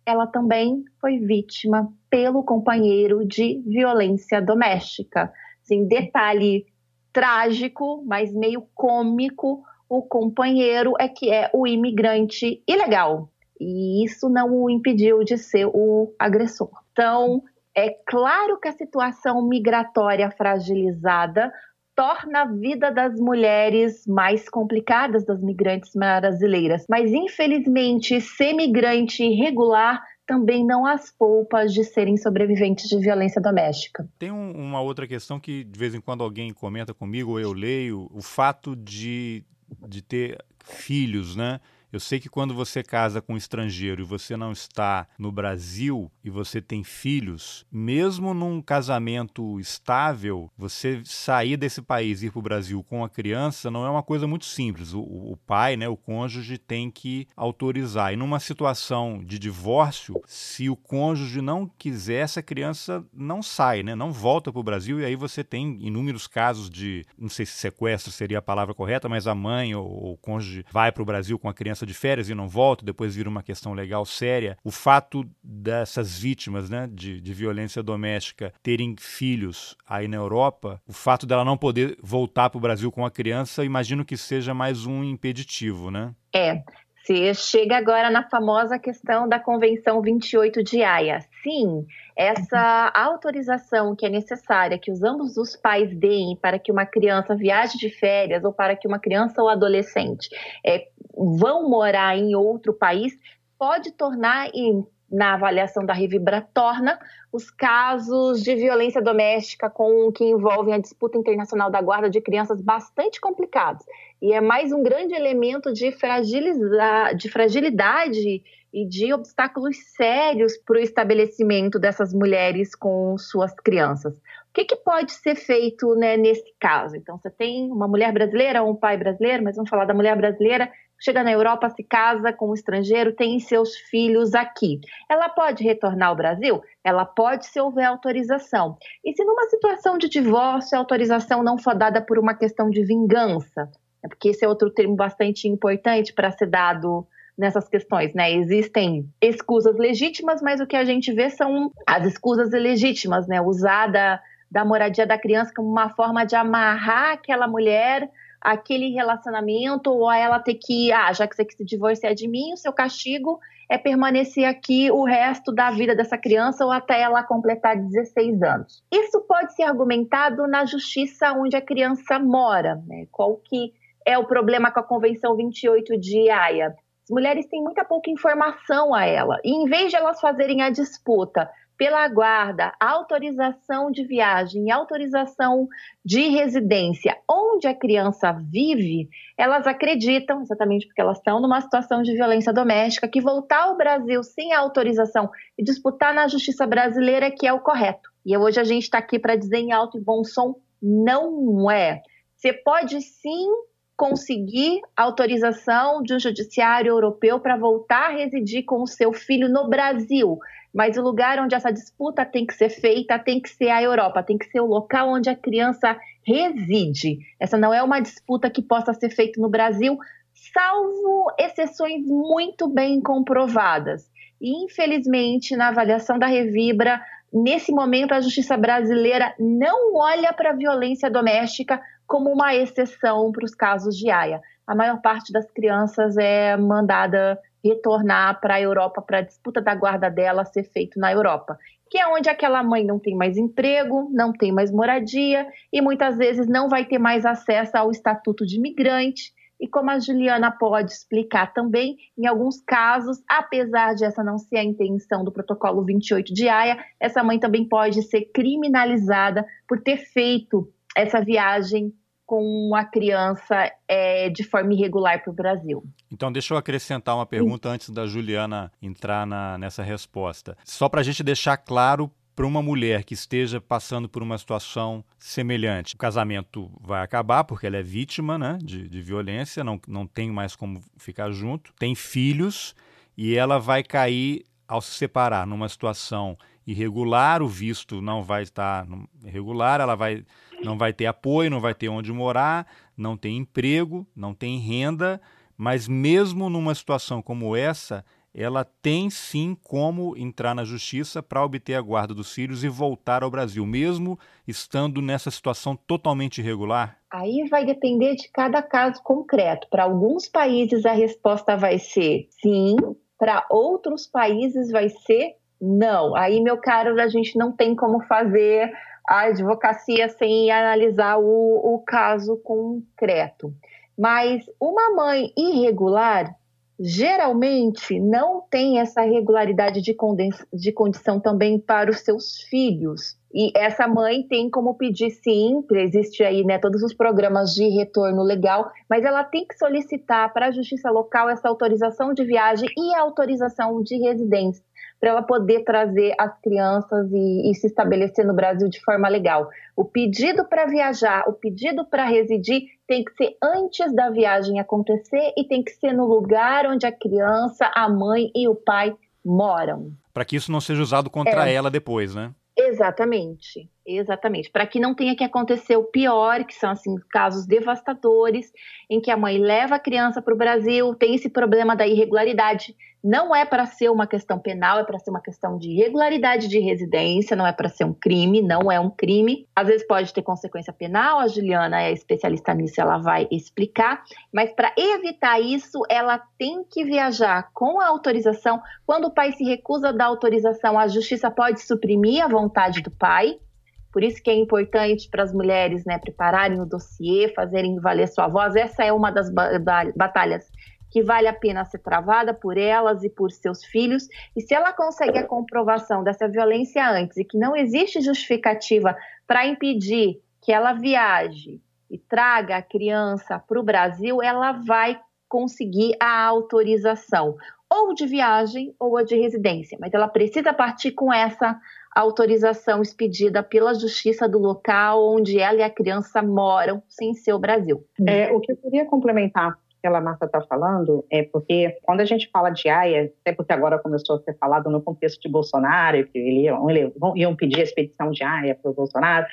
ela também foi vítima pelo companheiro de violência doméstica. Assim, detalhe trágico, mas meio cômico, o companheiro é que é o imigrante ilegal. E isso não o impediu de ser o agressor. Então, é claro que a situação migratória fragilizada torna a vida das mulheres mais complicadas das migrantes brasileiras. Mas, infelizmente, ser migrante irregular também não as poupa de serem sobreviventes de violência doméstica. Tem um, uma outra questão que de vez em quando alguém comenta comigo ou eu leio, o fato de, de ter filhos, né? Eu sei que quando você casa com um estrangeiro e você não está no Brasil e você tem filhos, mesmo num casamento estável, você sair desse país e ir para o Brasil com a criança não é uma coisa muito simples. O, o pai, né, o cônjuge, tem que autorizar. E numa situação de divórcio, se o cônjuge não quiser, essa criança não sai, né, não volta para o Brasil. E aí você tem inúmeros casos de, não sei se sequestro seria a palavra correta, mas a mãe ou, ou o cônjuge vai para o Brasil com a criança de férias e não volta, depois vira uma questão legal séria. O fato dessas vítimas né, de, de violência doméstica terem filhos aí na Europa, o fato dela não poder voltar para o Brasil com a criança, imagino que seja mais um impeditivo, né? É. Você chega agora na famosa questão da Convenção 28 de Haia. Sim, essa autorização que é necessária que os ambos os pais deem para que uma criança viaje de férias ou para que uma criança ou adolescente é, vão morar em outro país pode tornar em na avaliação da Revibra torna os casos de violência doméstica com que envolvem a disputa internacional da guarda de crianças bastante complicados. E é mais um grande elemento de, de fragilidade e de obstáculos sérios para o estabelecimento dessas mulheres com suas crianças. O que, que pode ser feito né, nesse caso? Então, você tem uma mulher brasileira um pai brasileiro, mas vamos falar da mulher brasileira chega na Europa, se casa com um estrangeiro, tem seus filhos aqui. Ela pode retornar ao Brasil? Ela pode se houver autorização. E se numa situação de divórcio a autorização não for dada por uma questão de vingança? É porque esse é outro termo bastante importante para ser dado nessas questões, né? Existem escusas legítimas, mas o que a gente vê são as escusas ilegítimas, né? Usada da moradia da criança como uma forma de amarrar aquela mulher aquele relacionamento ou a ela ter que, ah, já que você quer se divorciar de mim, o seu castigo é permanecer aqui o resto da vida dessa criança ou até ela completar 16 anos. Isso pode ser argumentado na justiça onde a criança mora, né? Qual que é o problema com a Convenção 28 de Haia? As mulheres têm muita pouca informação a ela. E em vez de elas fazerem a disputa pela guarda, autorização de viagem, autorização de residência, onde a criança vive, elas acreditam, exatamente porque elas estão numa situação de violência doméstica, que voltar ao Brasil sem autorização e disputar na justiça brasileira que é o correto. E hoje a gente está aqui para dizer em alto e bom som, não é. Você pode sim conseguir autorização de um judiciário europeu para voltar a residir com o seu filho no Brasil mas o lugar onde essa disputa tem que ser feita tem que ser a Europa, tem que ser o local onde a criança reside. Essa não é uma disputa que possa ser feita no Brasil, salvo exceções muito bem comprovadas. E, infelizmente, na avaliação da Revibra, nesse momento a justiça brasileira não olha para a violência doméstica como uma exceção para os casos de AIA. A maior parte das crianças é mandada retornar para a Europa para a disputa da guarda dela ser feito na Europa, que é onde aquela mãe não tem mais emprego, não tem mais moradia e muitas vezes não vai ter mais acesso ao estatuto de imigrante. E como a Juliana pode explicar também, em alguns casos, apesar de essa não ser a intenção do protocolo 28 de Haia, essa mãe também pode ser criminalizada por ter feito essa viagem com a criança é, de forma irregular para o Brasil. Então, deixa eu acrescentar uma pergunta Sim. antes da Juliana entrar na, nessa resposta. Só para a gente deixar claro para uma mulher que esteja passando por uma situação semelhante. O casamento vai acabar porque ela é vítima né, de, de violência, não, não tem mais como ficar junto, tem filhos e ela vai cair ao se separar numa situação irregular, o visto não vai estar irregular, ela vai não vai ter apoio, não vai ter onde morar, não tem emprego, não tem renda, mas mesmo numa situação como essa, ela tem sim como entrar na justiça para obter a guarda dos filhos e voltar ao Brasil, mesmo estando nessa situação totalmente irregular? Aí vai depender de cada caso concreto. Para alguns países a resposta vai ser sim, para outros países vai ser não. Aí, meu caro, a gente não tem como fazer a advocacia sem analisar o, o caso concreto. Mas uma mãe irregular geralmente não tem essa regularidade de, de condição também para os seus filhos. E essa mãe tem como pedir sim, existe aí né, todos os programas de retorno legal, mas ela tem que solicitar para a justiça local essa autorização de viagem e autorização de residência para ela poder trazer as crianças e, e, se estabelecer no Brasil de forma legal. O pedido para viajar, o pedido para residir tem que ser antes da viagem acontecer e tem que ser no lugar onde a criança, a mãe e o pai moram. Para que isso não seja usado contra é. ela depois, né? Exatamente, exatamente. Para que não tenha que acontecer o pior, que são assim casos devastadores, em que a mãe leva a criança para o Brasil, tem esse problema da irregularidade. Não é para ser uma questão penal, é para ser uma questão de irregularidade de residência, não é para ser um crime, não é um crime. Às vezes pode ter consequência penal, a Juliana é especialista nisso, ela vai explicar, mas para evitar isso, ela tem que viajar com a autorização. Quando o pai se recusa a dar autorização, a justiça pode suprimir a vontade do pai. Por isso que é importante para as mulheres né, prepararem o dossiê, fazerem valer sua voz. Essa é uma das batalhas que vale a pena ser travada por elas e por seus filhos, e se ela consegue a comprovação dessa violência antes e que não existe justificativa para impedir que ela viaje e traga a criança para o Brasil, ela vai conseguir a autorização, ou de viagem ou a de residência, mas ela precisa partir com essa autorização expedida pela justiça do local onde ela e a criança moram, sem ser o Brasil. É, o que eu queria complementar a Marta está falando é porque quando a gente fala de AIA, até porque agora começou a ser falado no contexto de Bolsonaro, que ele, ele, iam pedir a expedição de AIA para o Bolsonaro,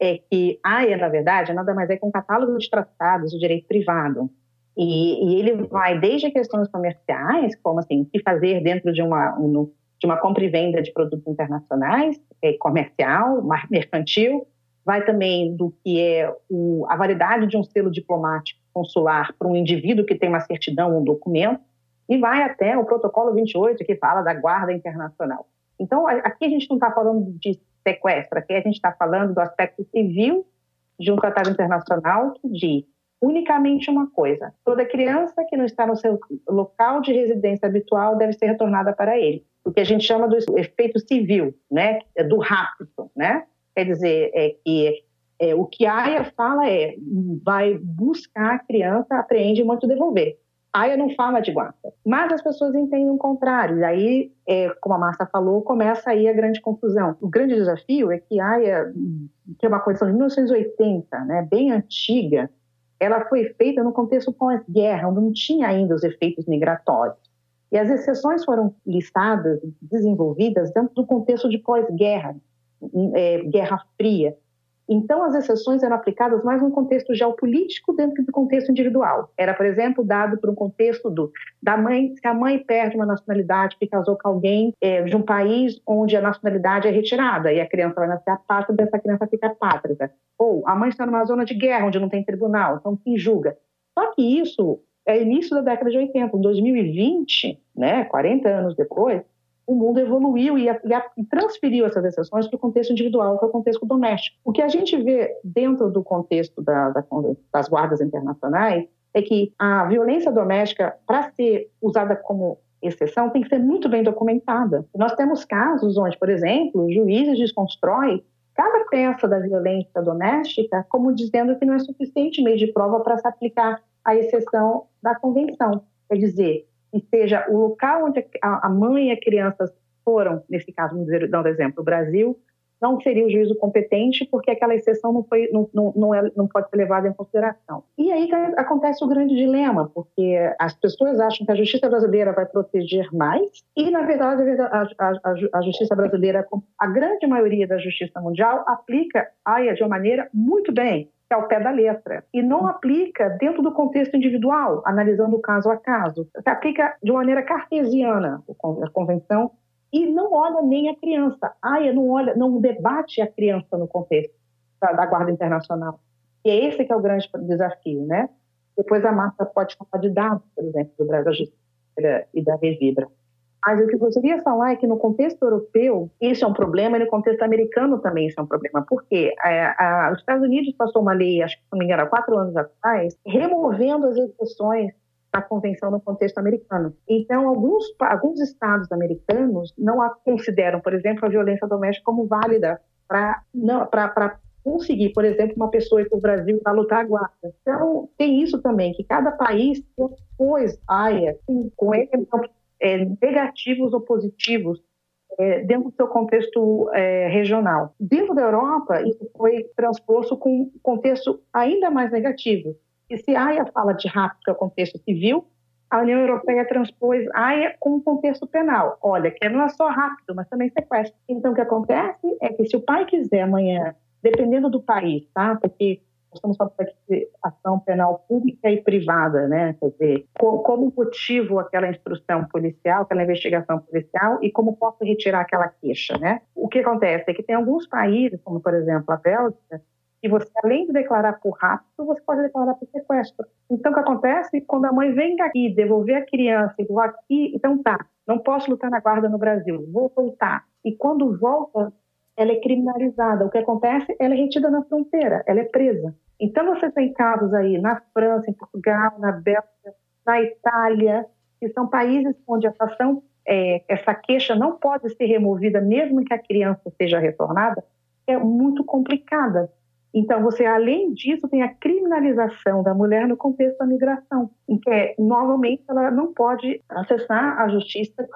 é que AIA, na verdade, nada mais é que um catálogo de tratados de direito privado. E, e, ele vai desde questões comerciais, como assim, o que fazer dentro de uma, um, de uma compra e venda de produtos internacionais, é, comercial, mercantil, vai também do que é o, a validade de um selo diplomático consular para um indivíduo que tem uma certidão, um documento, e vai até o protocolo 28, que fala da guarda internacional. Então, aqui a gente não está falando de sequestro, aqui a gente está falando do aspecto civil de um tratado internacional que diz unicamente uma coisa: toda criança que não está no seu local de residência habitual deve ser retornada para ele. O que a gente chama do efeito civil, né? Do rapto, né? Quer dizer, é que é, o que a AIA fala é vai buscar a criança, apreende e manda devolver. A AIA não fala de guarda, mas as pessoas entendem o contrário. E aí, é, como a Márcia falou, começa aí a grande confusão. O grande desafio é que a AIA, que é uma coisa de 1980, né, bem antiga, ela foi feita no contexto pós-guerra, onde não tinha ainda os efeitos migratórios. E as exceções foram listadas, desenvolvidas dentro do contexto de pós-guerra, é, Guerra Fria. Então, as exceções eram aplicadas mais num contexto geopolítico dentro do contexto individual. Era, por exemplo, dado por um contexto do, da mãe, se a mãe perde uma nacionalidade que casou com alguém é, de um país onde a nacionalidade é retirada e a criança vai nascer apátrida, essa criança fica apátrida. Ou a mãe está numa zona de guerra onde não tem tribunal, então quem julga? Só que isso é início da década de 80. Em 2020, né, 40 anos depois, o mundo evoluiu e, e, e transferiu essas exceções para o contexto individual, para o contexto doméstico. O que a gente vê dentro do contexto da, da, das guardas internacionais é que a violência doméstica, para ser usada como exceção, tem que ser muito bem documentada. Nós temos casos onde, por exemplo, juízes desconstroem cada peça da violência doméstica como dizendo que não é suficiente meio de prova para se aplicar a exceção da convenção. Quer dizer, que seja o local onde a mãe e a criança foram, nesse caso, vamos dizer, dando exemplo, o Brasil, não seria o juízo competente porque aquela exceção não, foi, não, não, não, é, não pode ser levada em consideração. E aí acontece o grande dilema, porque as pessoas acham que a justiça brasileira vai proteger mais e, na verdade, a, a, a justiça brasileira, a grande maioria da justiça mundial, aplica a AIA de uma maneira muito bem ao pé da letra. E não aplica dentro do contexto individual, analisando caso a caso. Se aplica de maneira cartesiana a convenção e não olha nem a criança. A AIA não olha, não debate a criança no contexto da, da Guarda Internacional. E é esse que é o grande desafio, né? Depois a Marta pode falar de dados, por exemplo, do Brasil e da Revibra. Mas o que eu gostaria de falar é que no contexto europeu isso é um problema e no contexto americano também isso é um problema. Por quê? É, a, os Estados Unidos passou uma lei, acho que se não me engano, há quatro anos atrás, removendo as exceções da convenção no contexto americano. Então, alguns, alguns estados americanos não a consideram, por exemplo, a violência doméstica como válida para conseguir, por exemplo, uma pessoa ir para o Brasil para lutar a guarda. Então, tem isso também, que cada país propôs AIA com, exemplo é, negativos ou positivos é, dentro do seu contexto é, regional. Dentro da Europa, isso foi transposto com um contexto ainda mais negativo. E se a AIA fala de rapto, que é o contexto civil, a União Europeia transpôs a AIA com um contexto penal. Olha, que não é só rápido, mas também sequestro. Então, o que acontece é que se o pai quiser amanhã, dependendo do país, tá? Porque estamos falando de ação penal pública e privada, né? Quer dizer, como motivo aquela instrução policial, aquela investigação policial e como posso retirar aquela queixa, né? O que acontece é que tem alguns países, como por exemplo a Bélgica, que você, além de declarar por rapto, você pode declarar por sequestro. Então, o que acontece? Quando a mãe vem aqui devolver a criança e vou aqui, então tá, não posso lutar na guarda no Brasil, vou voltar. E quando volta, ela é criminalizada. O que acontece? Ela é retida na fronteira, ela é presa. Então, você tem casos aí na França, em Portugal, na Bélgica, na Itália, que são países onde essa ação, é, essa queixa não pode ser removida mesmo que a criança seja retornada, é muito complicada. Então, você, além disso, tem a criminalização da mulher no contexto da migração, em que, é, normalmente, ela não pode acessar a justiça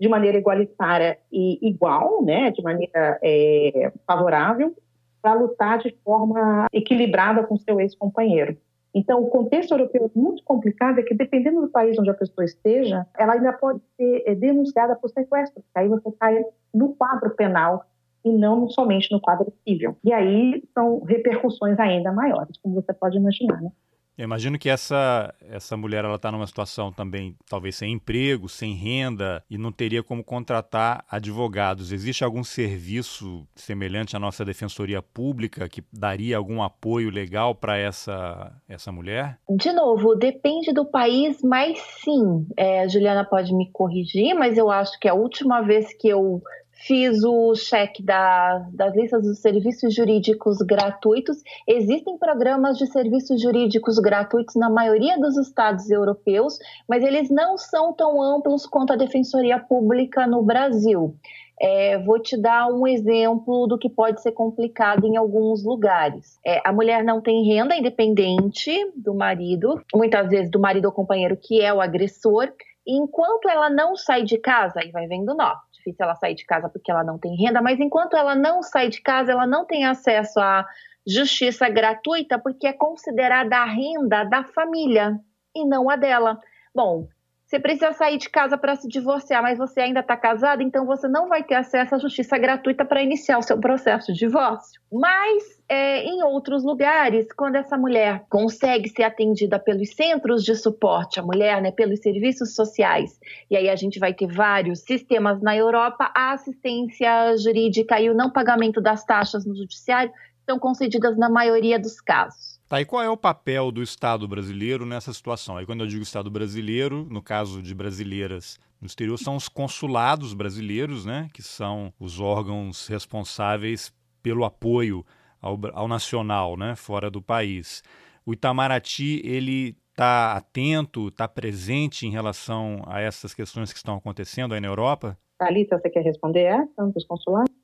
de maneira igualitária e igual, né, de maneira é, favorável, para lutar de forma equilibrada com seu ex-companheiro. Então, o contexto europeu é muito complicado, é que dependendo do país onde a pessoa esteja, ela ainda pode ser é, denunciada por sequestro, aí você cai no quadro penal e não somente no quadro civil. E aí são repercussões ainda maiores, como você pode imaginar, né? Eu imagino que essa, essa mulher ela está numa situação também, talvez sem emprego, sem renda e não teria como contratar advogados. Existe algum serviço semelhante à nossa defensoria pública que daria algum apoio legal para essa, essa mulher? De novo, depende do país, mas sim. É, a Juliana pode me corrigir, mas eu acho que a última vez que eu fiz o cheque da, das listas dos serviços jurídicos gratuitos. Existem programas de serviços jurídicos gratuitos na maioria dos estados europeus, mas eles não são tão amplos quanto a Defensoria Pública no Brasil. É, vou te dar um exemplo do que pode ser complicado em alguns lugares. É, a mulher não tem renda independente do marido, muitas vezes do marido ou companheiro que é o agressor, enquanto ela não sai de casa, e vai vendo nó, difícil ela sair de casa porque ela não tem renda, mas enquanto ela não sai de casa, ela não tem acesso à justiça gratuita porque é considerada a renda da família e não a dela. Bom, você precisa sair de casa para se divorciar, mas você ainda está casado, então você não vai ter acesso à justiça gratuita para iniciar o seu processo de divórcio. Mas é, em outros lugares, quando essa mulher consegue ser atendida pelos centros de suporte à mulher, né, pelos serviços sociais, e aí a gente vai ter vários sistemas na Europa, a assistência jurídica e o não pagamento das taxas no judiciário são concedidas na maioria dos casos. Tá, e qual é o papel do Estado brasileiro nessa situação? Aí quando eu digo Estado brasileiro, no caso de brasileiras no exterior, são os consulados brasileiros, né, que são os órgãos responsáveis pelo apoio ao, ao nacional, né, fora do país. O Itamaraty, ele está atento, está presente em relação a essas questões que estão acontecendo aí na Europa? Thalita, você quer responder essa dos consulados?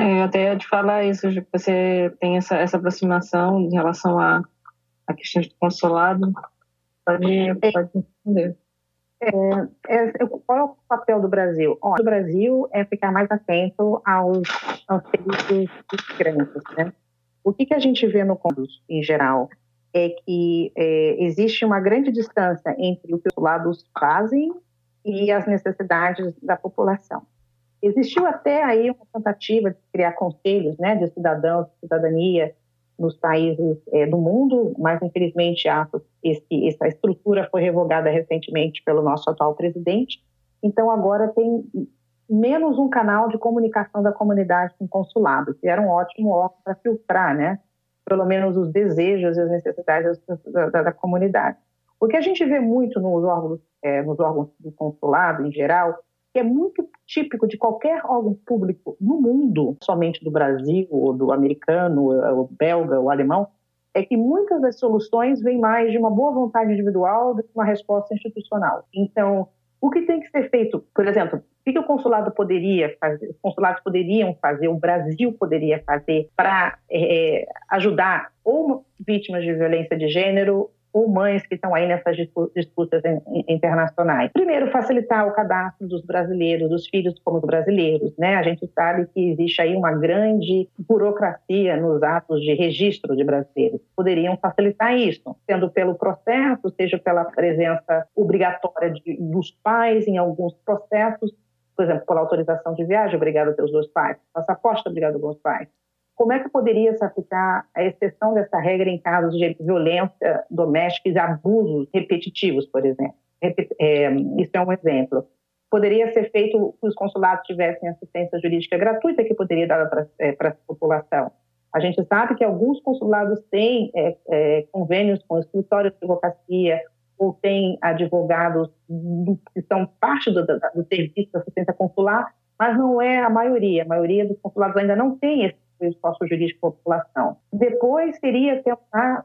É, até te falar isso, você tem essa, essa aproximação em relação a, a questões do consulado. Pode, pode responder. É, é, qual é o papel do Brasil? Ó, o Brasil é ficar mais atento aos, aos serviços imigrantes. Né? O que, que a gente vê no Congress, em geral, é que é, existe uma grande distância entre o que os consulados fazem e as necessidades da população. Existiu até aí uma tentativa de criar conselhos né, de cidadãos, de cidadania nos países é, do mundo, mas infelizmente a, esse, essa estrutura foi revogada recentemente pelo nosso atual presidente. Então agora tem menos um canal de comunicação da comunidade com o consulado, que era um ótimo órgão para filtrar, né, pelo menos os desejos e as necessidades da, da, da comunidade. O que a gente vê muito nos órgãos, é, nos órgãos do consulado em geral que é muito típico de qualquer órgão público no mundo, somente do Brasil, ou do americano, ou belga, ou alemão, é que muitas das soluções vêm mais de uma boa vontade individual do que uma resposta institucional. Então, o que tem que ser feito, por exemplo, o que o consulado poderia fazer, os consulados poderiam fazer, o Brasil poderia fazer para é, ajudar ou vítimas de violência de gênero ou mães que estão aí nessas disputas internacionais. Primeiro, facilitar o cadastro dos brasileiros, dos filhos como os brasileiros. Né? A gente sabe que existe aí uma grande burocracia nos atos de registro de brasileiros. Poderiam facilitar isso, sendo pelo processo, seja pela presença obrigatória de, dos pais em alguns processos, por exemplo, pela autorização de viagem, obrigado pelos dois pais, passaporte, obrigado pelos pais como é que poderia se aplicar a exceção dessa regra em casos de violência doméstica e abusos repetitivos, por exemplo? É, isso é um exemplo. Poderia ser feito que os consulados tivessem assistência jurídica gratuita que poderia dar para é, a população. A gente sabe que alguns consulados têm é, é, convênios com escritórios de advocacia ou têm advogados que são parte do, do serviço de assistência consular, mas não é a maioria. A maioria dos consulados ainda não tem esse o esforço jurídico da população. Depois seria tentar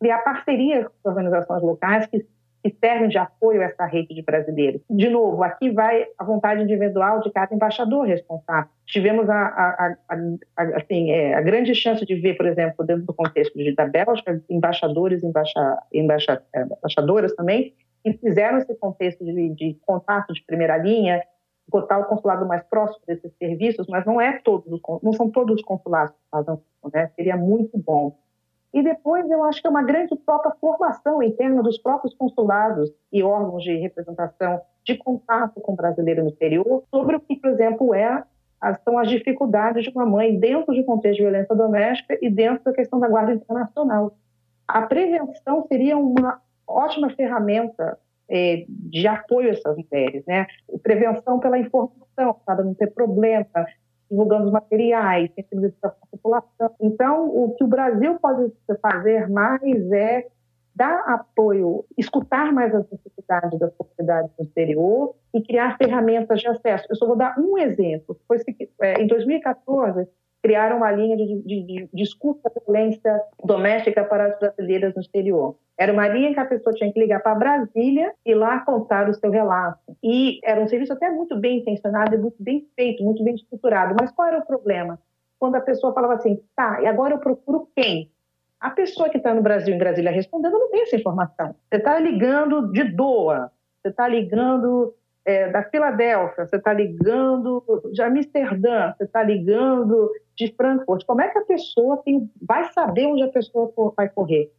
criar parcerias com organizações locais que que servem de apoio a essa rede de brasileiros. De novo, aqui vai a vontade individual de cada embaixador responsável. Tivemos a, a, a, a assim, é, a grande chance de ver, por exemplo, dentro do contexto de, da Bélgica, embaixadores e embaixa, embaixa, é, embaixadoras também, que fizeram esse contexto de, de contato de primeira linha, botar o consulado mais próximo desses serviços, mas não é todos, não são todos os consulados que fazem isso, né? Seria muito bom. E depois eu acho que é uma grande própria formação interna dos próprios consulados e órgãos de representação de contato com o brasileiro no exterior sobre o que, por exemplo, é são as dificuldades de uma mãe dentro de um contexto de violência doméstica e dentro da questão da guarda internacional. A prevenção seria uma ótima ferramenta é, de apoio a essas mulheres, né? Prevenção pela informação, para não ter problema, divulgando os materiais, sensibilização da população. Então, o que o Brasil pode fazer mais é dar apoio, escutar mais as necessidades das comunidades no exterior e criar ferramentas de acesso. Eu só vou dar um exemplo. Foi é, em 2014 criaram uma linha de, de, de, de escuta da violência doméstica para as brasileiras no exterior. Era uma linha que a pessoa tinha que ligar para Brasília e lá contar o seu relato. E era um serviço até muito bem intencionado muito bem feito, muito bem estruturado. Mas qual era o problema? Quando a pessoa falava assim, tá, e agora eu procuro quem? A pessoa que está no Brasil, em Brasília, respondendo, não tem essa informação. Você está ligando de Doha, você está ligando é, da Filadélfia, você está ligando de Amsterdã, você está ligando de Frankfurt. Como é que a pessoa tem, vai saber onde a pessoa vai correr?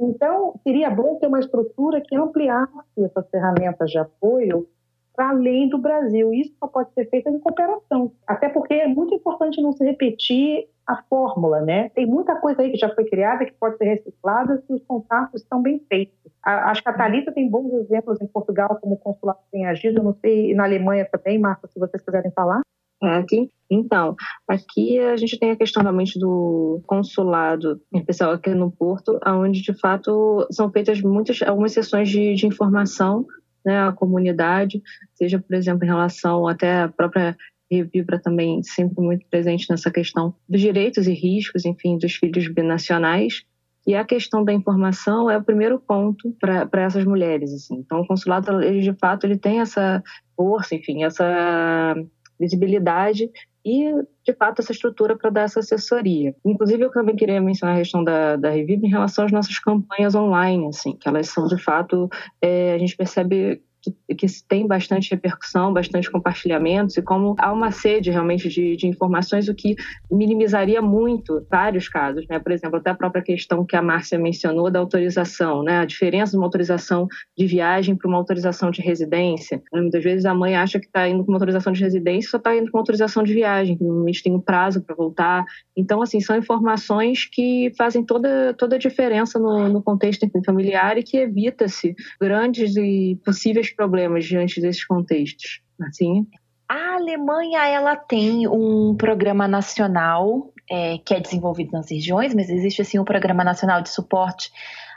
Então, seria bom ter uma estrutura que ampliasse essas ferramentas de apoio para além do Brasil. Isso só pode ser feito em cooperação. Até porque é muito importante não se repetir a fórmula, né? Tem muita coisa aí que já foi criada que pode ser reciclada se os contatos estão bem feitos. Acho que a Thalita tem bons exemplos em Portugal, como o consulado tem agido, eu não sei, na Alemanha também, Marta, se vocês quiserem falar. É, aqui, então, aqui a gente tem a questão realmente do consulado, especial aqui no Porto, onde de fato são feitas muitas, algumas sessões de, de informação né, à comunidade, seja, por exemplo, em relação até à própria Revibra também sempre muito presente nessa questão dos direitos e riscos, enfim, dos filhos binacionais. E a questão da informação é o primeiro ponto para essas mulheres. Assim. Então, o consulado, ele, de fato, ele tem essa força, enfim, essa visibilidade e, de fato, essa estrutura para dar essa assessoria. Inclusive, eu também queria mencionar a questão da, da Revive em relação às nossas campanhas online, assim, que elas são, de fato, é, a gente percebe que, que tem bastante repercussão, bastante compartilhamentos, e como há uma sede realmente de, de informações, o que minimizaria muito vários casos, né? Por exemplo, até a própria questão que a Márcia mencionou da autorização, né? A diferença de uma autorização de viagem para uma autorização de residência. Muitas vezes a mãe acha que está indo com uma autorização de residência só está indo com uma autorização de viagem, que normalmente tem um prazo para voltar. Então, assim, são informações que fazem toda, toda a diferença no, no contexto familiar e que evita-se grandes e possíveis problemas diante desses contextos? Assim? A Alemanha ela tem um programa nacional é, que é desenvolvido nas regiões, mas existe assim um programa nacional de suporte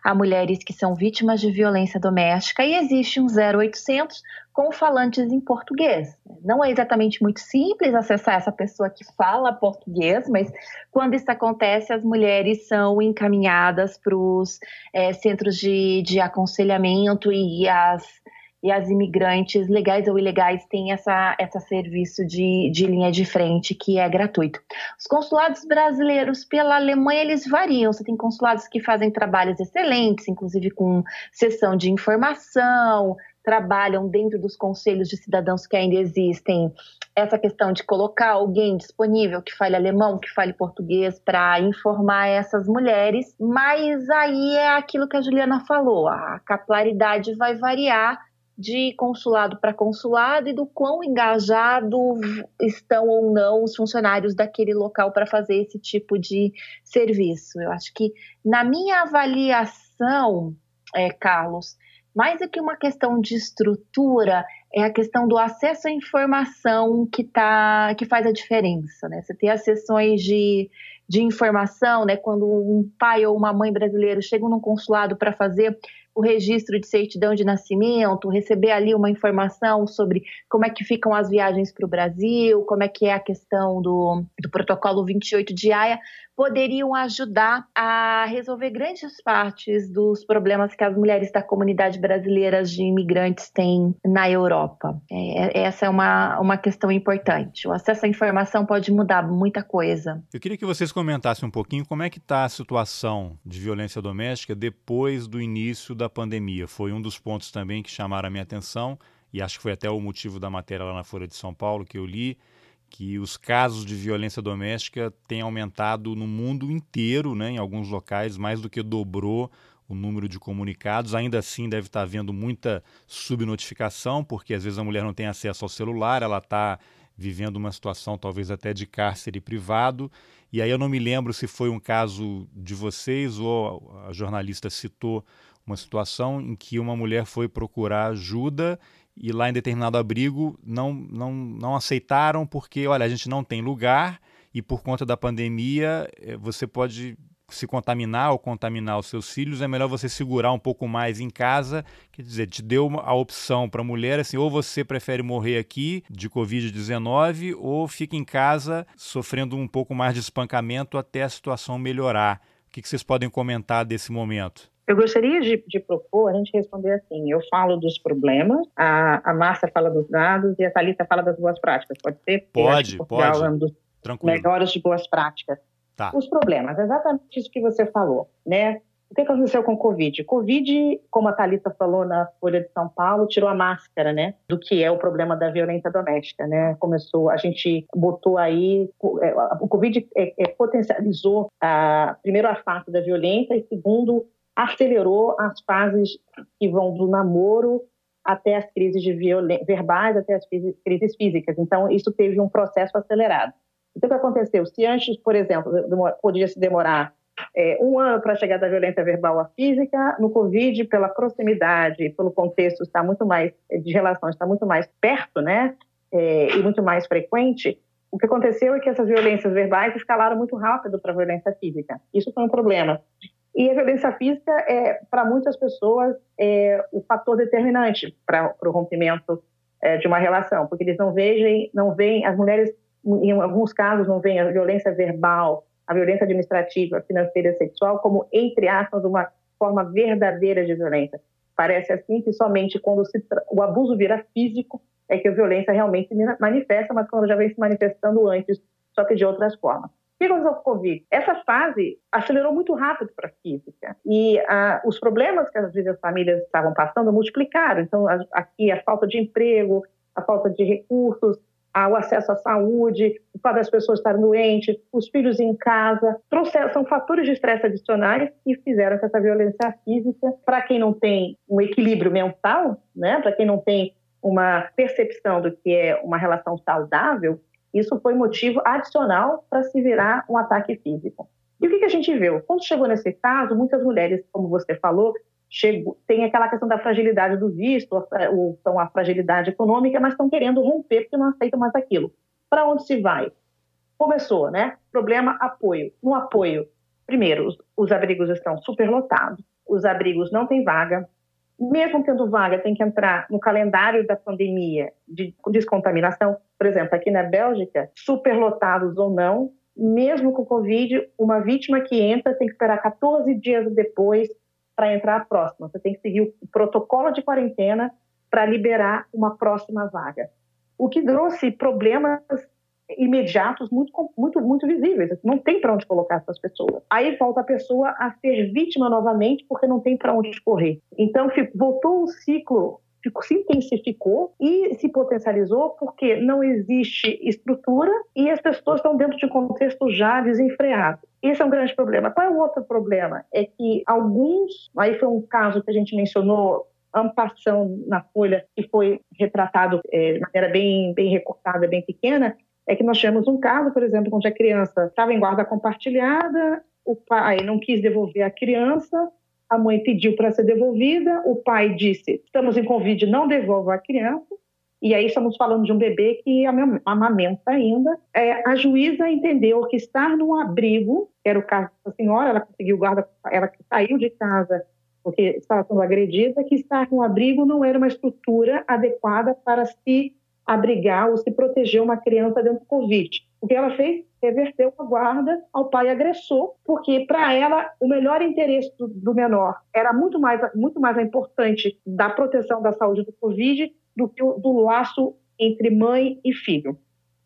a mulheres que são vítimas de violência doméstica e existe um 0800 com falantes em português. Não é exatamente muito simples acessar essa pessoa que fala português, mas quando isso acontece, as mulheres são encaminhadas para os é, centros de, de aconselhamento e as e as imigrantes, legais ou ilegais, têm essa, essa serviço de, de linha de frente que é gratuito. Os consulados brasileiros pela Alemanha, eles variam. Você tem consulados que fazem trabalhos excelentes, inclusive com sessão de informação, trabalham dentro dos conselhos de cidadãos que ainda existem essa questão de colocar alguém disponível que fale alemão, que fale português para informar essas mulheres, mas aí é aquilo que a Juliana falou, a capilaridade vai variar de consulado para consulado e do quão engajado estão ou não os funcionários daquele local para fazer esse tipo de serviço. Eu acho que, na minha avaliação, é, Carlos, mais do que uma questão de estrutura, é a questão do acesso à informação que, tá, que faz a diferença. Né? Você tem as sessões de, de informação, né? quando um pai ou uma mãe brasileiro chegam num consulado para fazer o registro de certidão de nascimento, receber ali uma informação sobre como é que ficam as viagens para o Brasil, como é que é a questão do, do protocolo 28 de AIA, poderiam ajudar a resolver grandes partes dos problemas que as mulheres da comunidade brasileira de imigrantes têm na Europa. É, essa é uma, uma questão importante. O acesso à informação pode mudar muita coisa. Eu queria que vocês comentassem um pouquinho como é que está a situação de violência doméstica depois do início da pandemia. Foi um dos pontos também que chamaram a minha atenção e acho que foi até o motivo da matéria lá na Folha de São Paulo que eu li que os casos de violência doméstica têm aumentado no mundo inteiro, né, em alguns locais, mais do que dobrou o número de comunicados. Ainda assim, deve estar havendo muita subnotificação, porque às vezes a mulher não tem acesso ao celular, ela está vivendo uma situação talvez até de cárcere privado. E aí eu não me lembro se foi um caso de vocês ou a jornalista citou uma situação em que uma mulher foi procurar ajuda e lá em determinado abrigo não, não, não aceitaram porque, olha, a gente não tem lugar e por conta da pandemia eh, você pode se contaminar ou contaminar os seus filhos, é melhor você segurar um pouco mais em casa. Quer dizer, te deu a opção para a mulher assim, ou você prefere morrer aqui de Covid-19 ou fica em casa sofrendo um pouco mais de espancamento até a situação melhorar. O que, que vocês podem comentar desse momento? Eu gostaria de, de, propor a gente responder assim: eu falo dos problemas, a, a Márcia fala dos dados e a Thalita fala das boas práticas. Pode ser? Pode, pode. É um dos Tranquilo. melhores de boas práticas. Tá. Os problemas, exatamente isso que você falou, né? O que aconteceu com o Covid? Covid, como a Thalita falou na Folha de São Paulo, tirou a máscara, né? Do que é o problema da violência doméstica, né? Começou, a gente botou aí, é, o Covid é, é, potencializou, a, primeiro, a face da violência e, segundo, acelerou as fases que vão do namoro até as crises de verbais, até as crises físicas. Então, isso teve um processo acelerado. Então, o que aconteceu? Se antes, por exemplo, podia se demorar é, um ano para chegar da violência verbal à física, no Covid, pela proximidade, pelo contexto está muito mais de relação, está muito mais perto, né, é, e muito mais frequente, o que aconteceu é que essas violências verbais escalaram muito rápido para a violência física. Isso foi um problema. E a violência física é, para muitas pessoas, é o fator determinante para o rompimento é, de uma relação, porque eles não veem, não veem, as mulheres, em alguns casos, não veem a violência verbal, a violência administrativa, financeira e sexual como, entre aspas, uma forma verdadeira de violência. Parece assim que somente quando se, o abuso vira físico é que a violência realmente se manifesta, mas quando já vem se manifestando antes, só que de outras formas. Que com o Covid? Essa fase acelerou muito rápido para a física. E ah, os problemas que às vezes as famílias estavam passando multiplicaram. Então, a, aqui a falta de emprego, a falta de recursos, ah, o acesso à saúde, o fato das pessoas estarem doentes, os filhos em casa, trouxeram, são fatores de estresse adicionais que fizeram que essa violência física, para quem não tem um equilíbrio mental, né, para quem não tem uma percepção do que é uma relação saudável, isso foi motivo adicional para se virar um ataque físico. E o que, que a gente viu? Quando chegou nesse caso, muitas mulheres, como você falou, chegou, tem aquela questão da fragilidade do visto, ou então a fragilidade econômica, mas estão querendo romper porque não aceitam mais aquilo. Para onde se vai? Começou, né? Problema, apoio. No apoio, primeiro, os, os abrigos estão superlotados, os abrigos não têm vaga, mesmo tendo vaga, tem que entrar no calendário da pandemia de descontaminação. Por exemplo, aqui na Bélgica, superlotados ou não, mesmo com Covid, uma vítima que entra tem que esperar 14 dias depois para entrar a próxima. Você tem que seguir o protocolo de quarentena para liberar uma próxima vaga. O que trouxe problemas imediatos muito, muito, muito visíveis. Não tem para onde colocar essas pessoas. Aí volta a pessoa a ser vítima novamente porque não tem para onde correr. Então voltou um ciclo se intensificou e se potencializou porque não existe estrutura e as pessoas estão dentro de um contexto já desenfreado. Esse é um grande problema. Qual é o outro problema? É que alguns, aí foi um caso que a gente mencionou ampação na folha que foi retratado é, de maneira bem, bem recortada, bem pequena, é que nós tivemos um caso, por exemplo, onde a criança estava em guarda compartilhada, o pai não quis devolver a criança, a mãe pediu para ser devolvida, o pai disse: estamos em Covid, não devolva a criança. E aí estamos falando de um bebê que amamenta ainda. É, a juíza entendeu que estar num abrigo, que era o caso da senhora, ela conseguiu guarda, ela saiu de casa porque estava sendo agredida, que estar num abrigo não era uma estrutura adequada para se abrigar ou se proteger uma criança dentro do Covid. O que ela fez? reverteu a guarda ao pai agressor, porque para ela o melhor interesse do, do, menor era muito mais, muito mais importante da proteção da saúde do Covid do que o, do laço entre mãe e filho.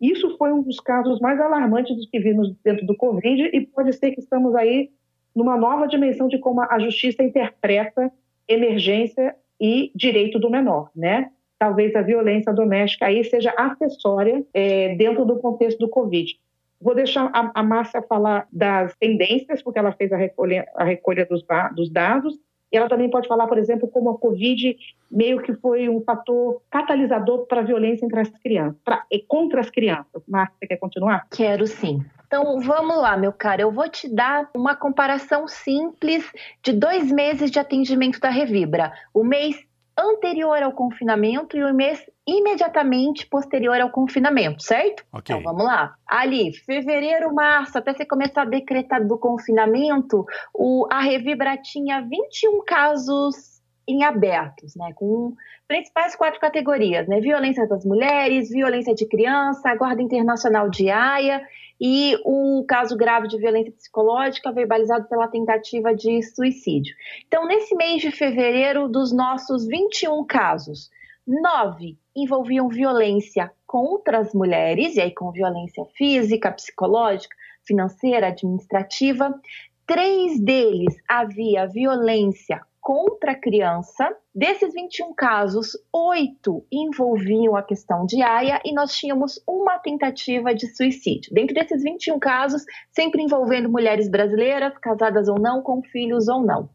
Isso foi um dos casos mais alarmantes dos que vimos dentro do Covid e pode ser que estamos aí numa nova dimensão de como a justiça interpreta emergência e direito do menor, né? Talvez a violência doméstica aí seja acessória é, dentro do contexto do Covid. Vou deixar a, a Márcia falar das tendências, porque ela fez a recolha, a recolha dos, dos dados, e ela também pode falar, por exemplo, como a Covid meio que foi um fator catalisador para a violência entre as crianças, pra, e contra as crianças. Márcia, você quer continuar? Quero sim. Então vamos lá, meu caro. Eu vou te dar uma comparação simples de dois meses de atendimento da Revibra. O mês anterior ao confinamento e o mês imediatamente posterior ao confinamento, certo? Ok. Então vamos lá. Ali, fevereiro, março, até você começar a decretar do confinamento, o, a Revibra tinha 21 casos em abertos, né? Com principais quatro categorias, né? Violência das mulheres, violência de criança, a Guarda Internacional de Haia e o caso grave de violência psicológica verbalizado pela tentativa de suicídio. Então, nesse mês de fevereiro, dos nossos 21 casos, nove envolviam violência contra as mulheres, e aí com violência física, psicológica, financeira, administrativa. Três deles havia violência contra a criança. Desses 21 casos, oito envolviam a questão de AIA e nós tínhamos uma tentativa de suicídio. Dentro desses 21 casos, sempre envolvendo mulheres brasileiras, casadas ou não, com filhos ou não.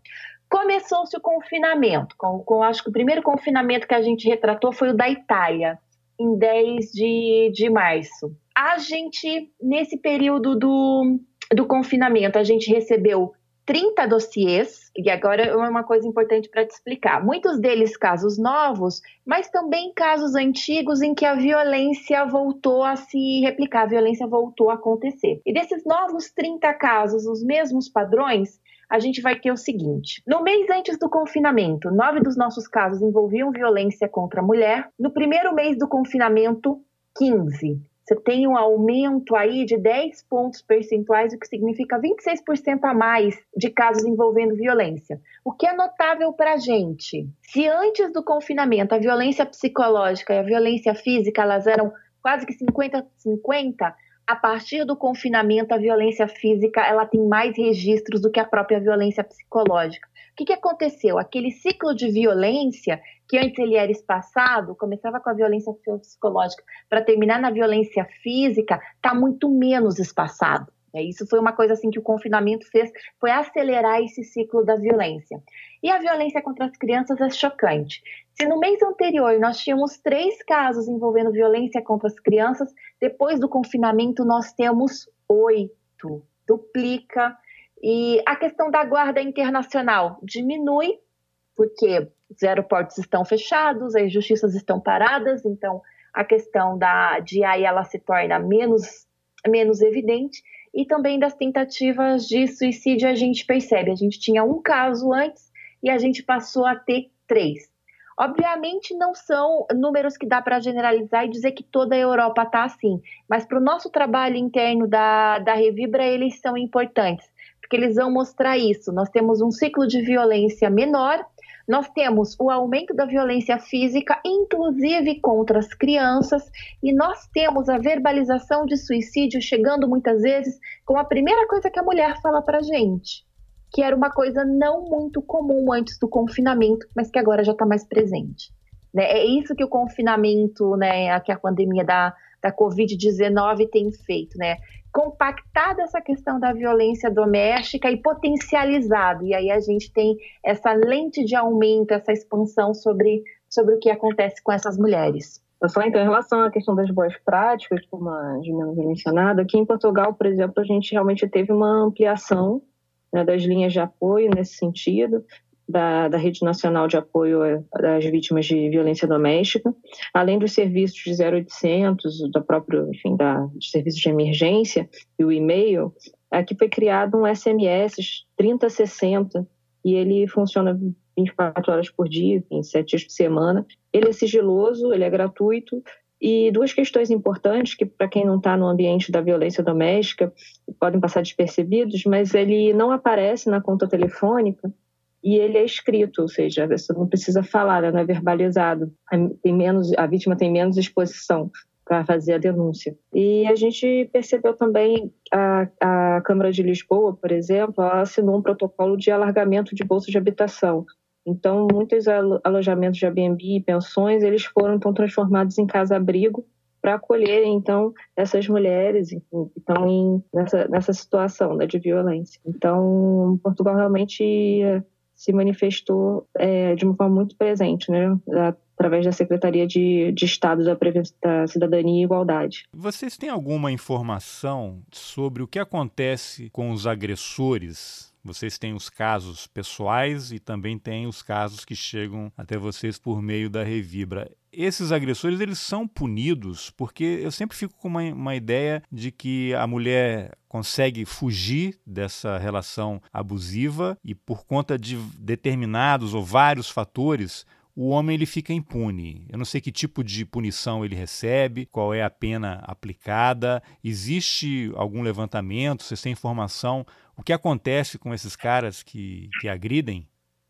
Começou-se o confinamento. Com, com, acho que o primeiro confinamento que a gente retratou foi o da Itália, em 10 de, de março. A gente, nesse período do, do confinamento, a gente recebeu 30 dossiês, e agora é uma coisa importante para te explicar. Muitos deles casos novos, mas também casos antigos em que a violência voltou a se replicar, a violência voltou a acontecer. E desses novos 30 casos, os mesmos padrões, a gente vai ter o seguinte: no mês antes do confinamento, nove dos nossos casos envolviam violência contra a mulher. No primeiro mês do confinamento, 15 você tem um aumento aí de 10 pontos percentuais, o que significa 26% a mais de casos envolvendo violência. O que é notável para a gente? Se antes do confinamento a violência psicológica e a violência física elas eram quase que 50-50, a partir do confinamento a violência física ela tem mais registros do que a própria violência psicológica. O que, que aconteceu? Aquele ciclo de violência que antes ele era espaçado, começava com a violência psicológica para terminar na violência física, está muito menos espaçado. É, isso foi uma coisa assim que o confinamento fez, foi acelerar esse ciclo da violência. E a violência contra as crianças é chocante. Se no mês anterior nós tínhamos três casos envolvendo violência contra as crianças, depois do confinamento nós temos oito. Duplica. E a questão da guarda internacional diminui, porque os aeroportos estão fechados, as justiças estão paradas, então a questão da de aí ela se torna menos menos evidente e também das tentativas de suicídio a gente percebe. A gente tinha um caso antes e a gente passou a ter três. Obviamente não são números que dá para generalizar e dizer que toda a Europa está assim, mas para o nosso trabalho interno da, da Revibra eles são importantes, porque eles vão mostrar isso. Nós temos um ciclo de violência menor nós temos o aumento da violência física, inclusive contra as crianças, e nós temos a verbalização de suicídio chegando muitas vezes com a primeira coisa que a mulher fala para gente, que era uma coisa não muito comum antes do confinamento, mas que agora já está mais presente. Né? É isso que o confinamento, né, que a pandemia da, da Covid-19 tem feito, né? Compactado essa questão da violência doméstica e potencializado. E aí a gente tem essa lente de aumento, essa expansão sobre, sobre o que acontece com essas mulheres. Só então, em relação à questão das boas práticas, como a Juliana havia mencionado, aqui em Portugal, por exemplo, a gente realmente teve uma ampliação né, das linhas de apoio nesse sentido da, da Rede Nacional de Apoio às Vítimas de Violência Doméstica, além dos serviços de 0800, da própria, enfim, da, serviços de emergência e o e-mail, aqui foi criado um SMS 3060 e ele funciona 24 horas por dia, em 7 dias por semana. Ele é sigiloso, ele é gratuito E duas questões importantes que, para quem não está no ambiente da violência doméstica, podem passar despercebidos, mas ele não aparece na conta telefônica e ele é escrito, ou seja, a pessoa não precisa falar, não é verbalizado. Tem menos, a vítima tem menos exposição para fazer a denúncia. E a gente percebeu também a, a Câmara de Lisboa, por exemplo, assinou um protocolo de alargamento de bolsas de habitação. Então, muitos alojamentos de Airbnb e pensões, eles foram então transformados em casa-abrigo para acolher então essas mulheres que estão nessa, nessa situação né, de violência. Então, Portugal realmente se manifestou é, de uma forma muito presente, né, através da Secretaria de, de Estado da, da Cidadania e Igualdade. Vocês têm alguma informação sobre o que acontece com os agressores vocês têm os casos pessoais e também tem os casos que chegam até vocês por meio da Revibra. Esses agressores eles são punidos porque eu sempre fico com uma, uma ideia de que a mulher consegue fugir dessa relação abusiva e por conta de determinados ou vários fatores o homem ele fica impune. Eu não sei que tipo de punição ele recebe, qual é a pena aplicada. Existe algum levantamento? Vocês têm informação? O que acontece com esses caras que, que agridem?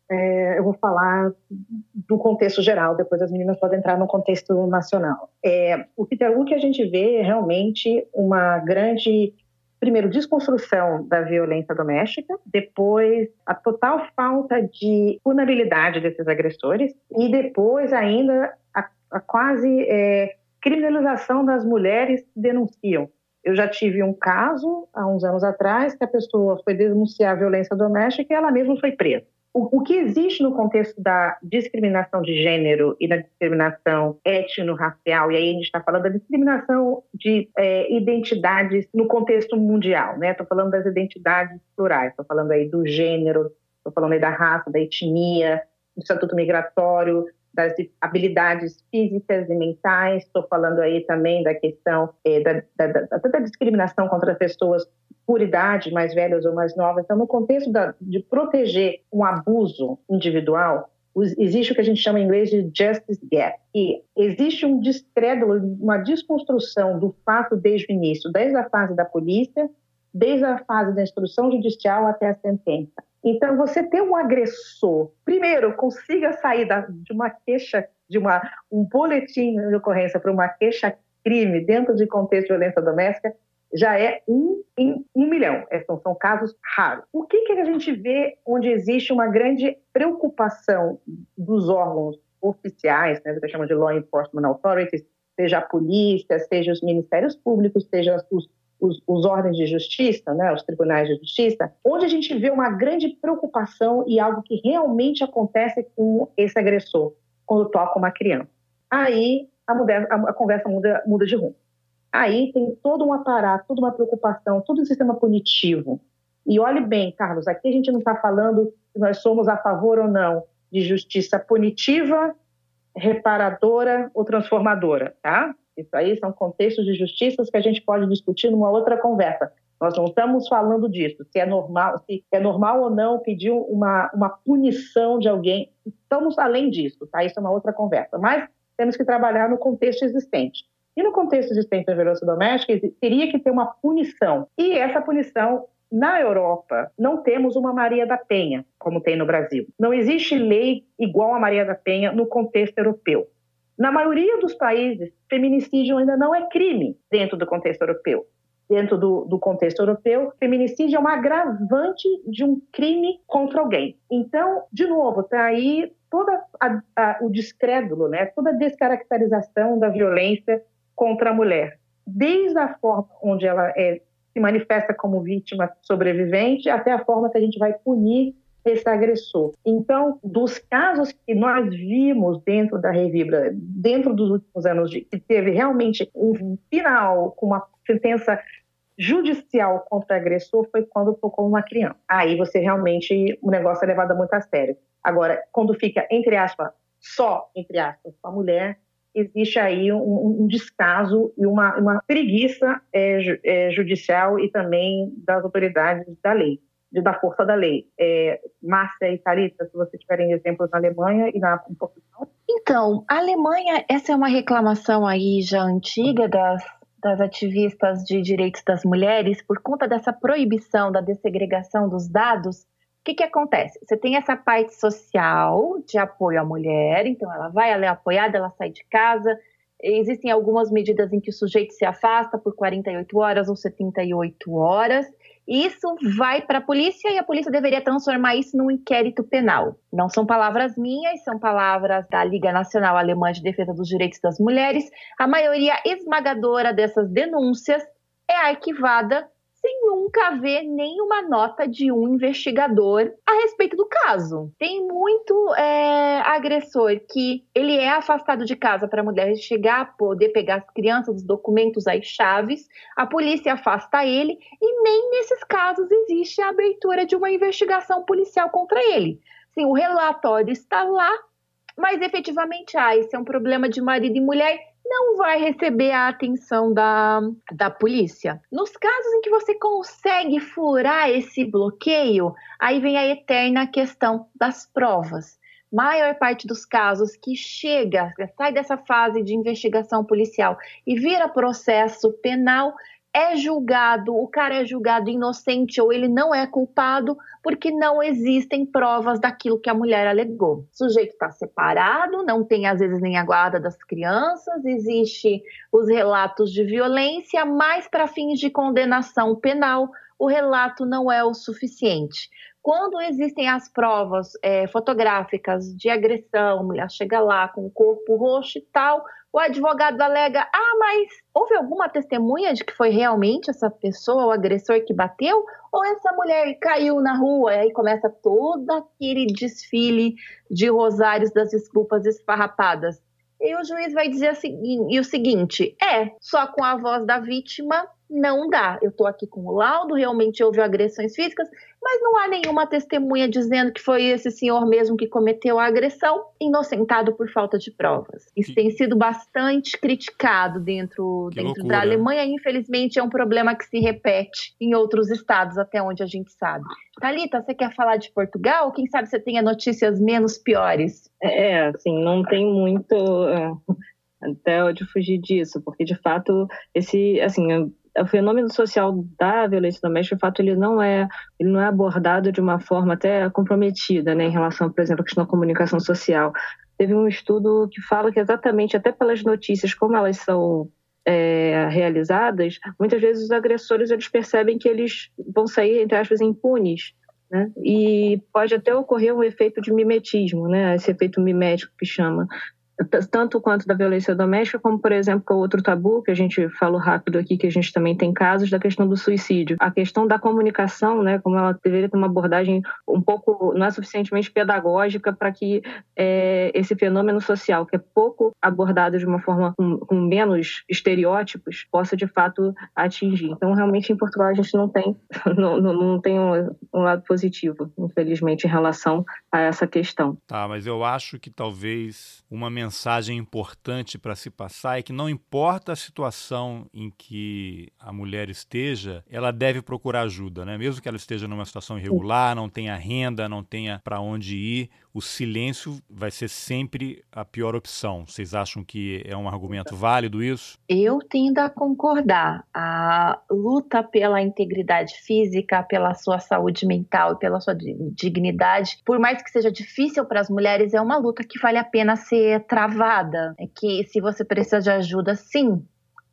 É, eu vou falar do contexto geral, depois as meninas podem entrar no contexto nacional. É, o, que, o que a gente vê é realmente uma grande primeiro, desconstrução da violência doméstica, depois, a total falta de punibilidade desses agressores, e depois, ainda, a, a quase é, criminalização das mulheres que denunciam. Eu já tive um caso, há uns anos atrás, que a pessoa foi denunciar violência doméstica e ela mesma foi presa o, o, que existe no contexto da discriminação de gênero e da discriminação étnico-racial, e aí a gente está falando da discriminação de é, identidades no contexto mundial, né? Estou falando das identidades plurais, estou falando aí do gênero, estou falando aí da raça, da etnia, do estatuto migratório, das habilidades físicas e mentais, estou falando aí também da questão é, da, da, da, da, discriminação contra pessoas por idade, mais velhas ou mais novas. Então, no contexto de proteger um abuso individual, existe o que a gente chama em inglês de justice gap, e existe um descrédulo, uma desconstrução do fato desde o início, desde a fase da polícia, desde a fase da instrução judicial até a sentença. Então, você ter um agressor, primeiro, consiga sair da, de uma queixa, de uma, um boletim de ocorrência para uma queixa-crime dentro de contexto de violência doméstica, já é um em um milhão. É, são, são casos raros. O que, que a gente vê onde existe uma grande preocupação dos órgãos oficiais, né, que chama de law enforcement authorities, seja a polícia, seja os ministérios públicos, seja os os, os ordens de justiça, né, os tribunais de justiça, onde a gente vê uma grande preocupação e algo que realmente acontece com esse agressor quando toca uma criança. Aí a, mudança, a, a conversa muda, muda de rumo. Aí tem todo um aparato, toda uma preocupação, todo um sistema punitivo. E olhe bem, Carlos, aqui a gente não está falando se nós somos a favor ou não de justiça punitiva, reparadora ou transformadora, tá? Isso aí são contextos de justiças que a gente pode discutir numa outra conversa. Nós não estamos falando disso, se é normal, se é normal ou não pedir uma, uma punição de alguém. Estamos além disso, tá? Isso é uma outra conversa. Mas temos que trabalhar no contexto existente. E no contexto existente da violência doméstica, teria que ter uma punição. E essa punição, na Europa, não temos uma Maria da Penha, como tem no Brasil. Não existe lei igual a Maria da Penha no contexto europeu. Na maioria dos países, feminicídio ainda não é crime dentro do contexto europeu. Dentro do, do contexto europeu, feminicídio é um agravante de um crime contra alguém. Então, de novo, está aí todo o descrédulo, né? toda a descaracterização da violência contra a mulher. Desde a forma onde ela é, se manifesta como vítima sobrevivente até a forma que a gente vai punir esse agressor. Então, dos casos que nós vimos dentro da Revibra, dentro dos últimos anos, de, que teve realmente um final com uma sentença judicial contra agressor, foi quando tocou uma criança. Aí você realmente, o negócio é levado muito a sério. Agora, quando fica, entre aspas, só, entre aspas, com a mulher, existe aí um, um descaso e uma, uma preguiça é, é, judicial e também das autoridades da lei de dar força da lei. É, Márcia e Thalita, se vocês tiverem exemplos na Alemanha e na Portugal. Então, a Alemanha, essa é uma reclamação aí já antiga das, das ativistas de direitos das mulheres, por conta dessa proibição da dessegregação dos dados, o que, que acontece? Você tem essa parte social de apoio à mulher, então ela vai, ela é apoiada, ela sai de casa. Existem algumas medidas em que o sujeito se afasta por 48 horas ou 78 horas. Isso vai para a polícia e a polícia deveria transformar isso num inquérito penal. Não são palavras minhas, são palavras da Liga Nacional Alemã de Defesa dos Direitos das Mulheres. A maioria esmagadora dessas denúncias é arquivada sem nunca haver nenhuma nota de um investigador a respeito do caso. Tem muito é, agressor que ele é afastado de casa para a mulher chegar poder pegar as crianças, os documentos, as chaves, a polícia afasta ele e nem nesses casos existe a abertura de uma investigação policial contra ele. Sim, o relatório está lá, mas efetivamente, ah, esse é um problema de marido e mulher, não vai receber a atenção da, da polícia. Nos casos em que você consegue furar esse bloqueio, aí vem a eterna questão das provas. Maior parte dos casos que chega, sai dessa fase de investigação policial e vira processo penal, é julgado, o cara é julgado inocente ou ele não é culpado porque não existem provas daquilo que a mulher alegou. O sujeito está separado, não tem às vezes nem a guarda das crianças, existe os relatos de violência, mas para fins de condenação penal, o relato não é o suficiente. Quando existem as provas é, fotográficas de agressão, a mulher chega lá com o corpo roxo e tal, o advogado alega: ah, mas houve alguma testemunha de que foi realmente essa pessoa, o agressor que bateu? Ou essa mulher caiu na rua? E aí começa todo aquele desfile de rosários das desculpas esfarrapadas. E o juiz vai dizer assim, e o seguinte: é, só com a voz da vítima não dá. Eu estou aqui com o laudo, realmente houve agressões físicas, mas não há nenhuma testemunha dizendo que foi esse senhor mesmo que cometeu a agressão, inocentado por falta de provas. Isso que... tem sido bastante criticado dentro, dentro da Alemanha, infelizmente é um problema que se repete em outros estados, até onde a gente sabe. Talita, você quer falar de Portugal? Quem sabe você tenha notícias menos piores? É, assim, não tem muito é, até onde fugir disso, porque de fato esse, assim, o fenômeno social da violência doméstica, de fato, ele não é, ele não é abordado de uma forma até comprometida, né, em relação, por exemplo, à questão da comunicação social. Teve um estudo que fala que exatamente, até pelas notícias, como elas são é, realizadas, muitas vezes os agressores eles percebem que eles vão sair, entre aspas, impunes, né? E pode até ocorrer um efeito de mimetismo, né? Esse efeito mimético que chama, tanto quanto da violência doméstica, como, por exemplo, com outro tabu, que a gente falou rápido aqui, que a gente também tem casos, da questão do suicídio. A questão da comunicação, né, como ela deveria ter uma abordagem um pouco, não é suficientemente pedagógica para que é, esse fenômeno social, que é pouco abordado de uma forma com, com, menos estereótipos, possa de fato atingir. Então, realmente, em Portugal, a gente não tem, não, não, tem um, um lado positivo, infelizmente, em relação a essa questão. Tá, mas eu acho que talvez uma mensagem mensagem importante para se passar é que não importa a situação em que a mulher esteja, ela deve procurar ajuda, né? Mesmo que ela esteja numa situação irregular, não tenha renda, não tenha para onde ir, o silêncio vai ser sempre a pior opção. Vocês acham que é um argumento válido isso? Eu tendo a concordar. A luta pela integridade física, pela sua saúde mental e pela sua dignidade, por mais que seja difícil para as mulheres, é uma luta que vale a pena ser travada. É que se você precisa de ajuda, sim,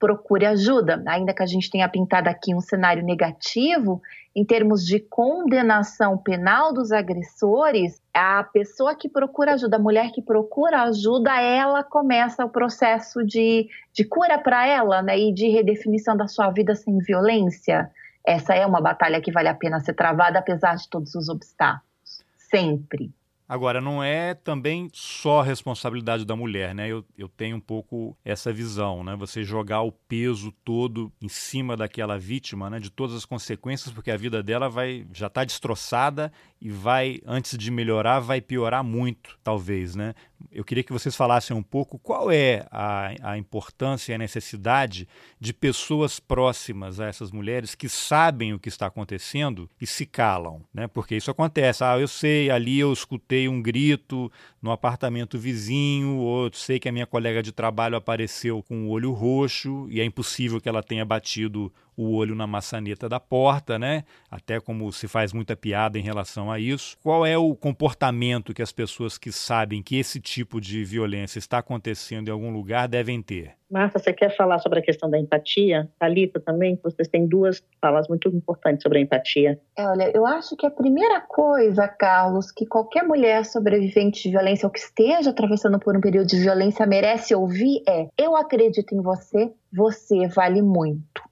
procure ajuda. Ainda que a gente tenha pintado aqui um cenário negativo, em termos de condenação penal dos agressores, a pessoa que procura ajuda, a mulher que procura ajuda, ela começa o processo de, de cura para ela né, e de redefinição da sua vida sem violência. Essa é uma batalha que vale a pena ser travada, apesar de todos os obstáculos. Sempre. Agora, não é também só responsabilidade da mulher, né? Eu, eu tenho um pouco essa visão, né? Você jogar o peso todo em cima daquela vítima, né? De todas as consequências, porque a vida dela vai já está destroçada e vai, antes de melhorar, vai piorar muito, talvez, né? Eu queria que vocês falassem um pouco qual é a, a importância e a necessidade de pessoas próximas a essas mulheres que sabem o que está acontecendo e se calam, né? Porque isso acontece. Ah, eu sei, ali eu escutei um grito no apartamento vizinho, ou sei que a minha colega de trabalho apareceu com o olho roxo e é impossível que ela tenha batido o olho na maçaneta da porta, né? Até como se faz muita piada em relação a isso. Qual é o comportamento que as pessoas que sabem que esse tipo de violência está acontecendo em algum lugar devem ter? Marta, você quer falar sobre a questão da empatia? Thalita também, vocês têm duas falas muito importantes sobre a empatia. É, olha, eu acho que a primeira coisa, Carlos, que qualquer mulher sobrevivente de violência ou que esteja atravessando por um período de violência merece ouvir é: eu acredito em você, você vale muito.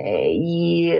É, e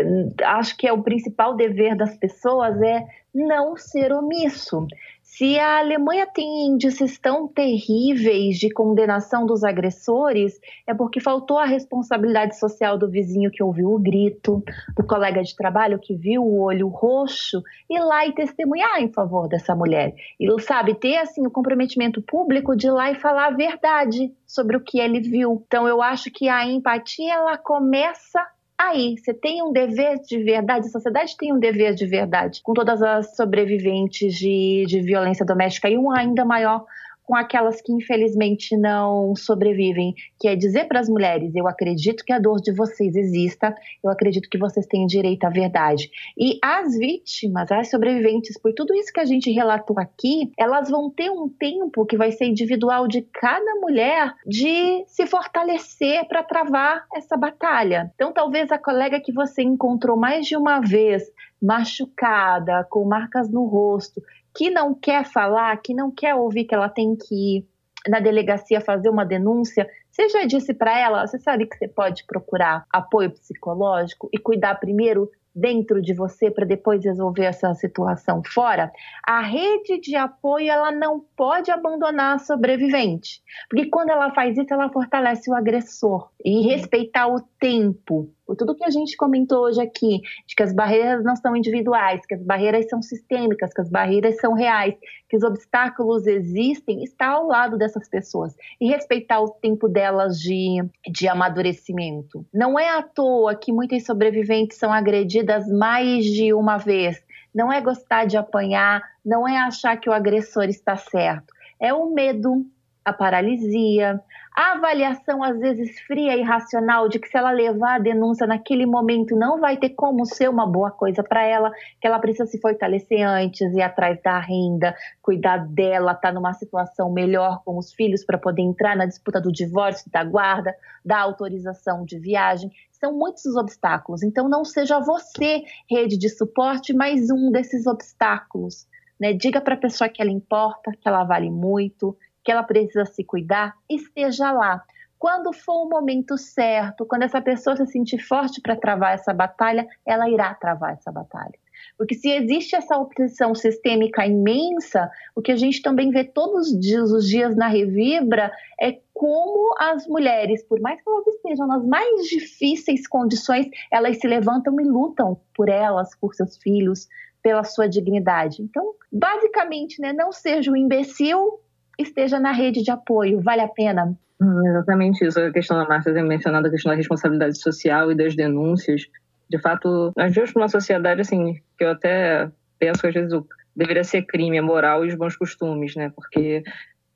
acho que é o principal dever das pessoas é não ser omisso. Se a Alemanha tem índices tão terríveis de condenação dos agressores, é porque faltou a responsabilidade social do vizinho que ouviu o grito, do colega de trabalho que viu o olho roxo, ir lá e testemunhar em favor dessa mulher. E, sabe, ter assim o comprometimento público de ir lá e falar a verdade sobre o que ele viu. Então, eu acho que a empatia ela começa aí. Você tem um dever de verdade, a sociedade tem um dever de verdade com todas as sobreviventes de, de violência doméstica e um ainda maior com aquelas que infelizmente não sobrevivem, que é dizer para as mulheres: eu acredito que a dor de vocês exista, eu acredito que vocês têm direito à verdade. E as vítimas, as sobreviventes, por tudo isso que a gente relatou aqui, elas vão ter um tempo que vai ser individual de cada mulher de se fortalecer para travar essa batalha. Então, talvez a colega que você encontrou mais de uma vez machucada, com marcas no rosto, que não quer falar, que não quer ouvir que ela tem que ir na delegacia fazer uma denúncia, você já disse para ela, você sabe que você pode procurar apoio psicológico e cuidar primeiro dentro de você para depois resolver essa situação fora, a rede de apoio ela não pode abandonar a sobrevivente, porque quando ela faz isso ela fortalece o agressor e respeitar o tempo por tudo que a gente comentou hoje aqui, de que as barreiras não são individuais, que as barreiras são sistêmicas, que as barreiras são reais, que os obstáculos existem, está ao lado dessas pessoas e respeitar o tempo delas de, de amadurecimento. Não é à toa que muitas sobreviventes são agredidas mais de uma vez. Não é gostar de apanhar, não é achar que o agressor está certo. É o medo, a paralisia, a avaliação, às vezes fria e racional, de que se ela levar a denúncia naquele momento não vai ter como ser uma boa coisa para ela, que ela precisa se fortalecer antes, ir atrás da renda, cuidar dela, estar tá numa situação melhor com os filhos para poder entrar na disputa do divórcio, da guarda, da autorização de viagem. São muitos os obstáculos. Então, não seja você, rede de suporte, mais um desses obstáculos. Né? Diga para a pessoa que ela importa, que ela vale muito, que ela precisa se cuidar, esteja lá. Quando for o momento certo, quando essa pessoa se sentir forte para travar essa batalha, ela irá travar essa batalha. Porque se existe essa opressão sistêmica imensa, o que a gente também vê todos os dias, os dias na Revibra é como as mulheres, por mais que elas estejam nas mais difíceis condições, elas se levantam e lutam por elas, por seus filhos, pela sua dignidade. Então, basicamente, né, não seja um imbecil esteja na rede de apoio. Vale a pena? Hum, exatamente isso. A questão da Márcia ter mencionado a questão da responsabilidade social e das denúncias. De fato, nós vivemos numa sociedade assim, que eu até penso que às vezes deveria ser crime, a moral e os bons costumes, né? Porque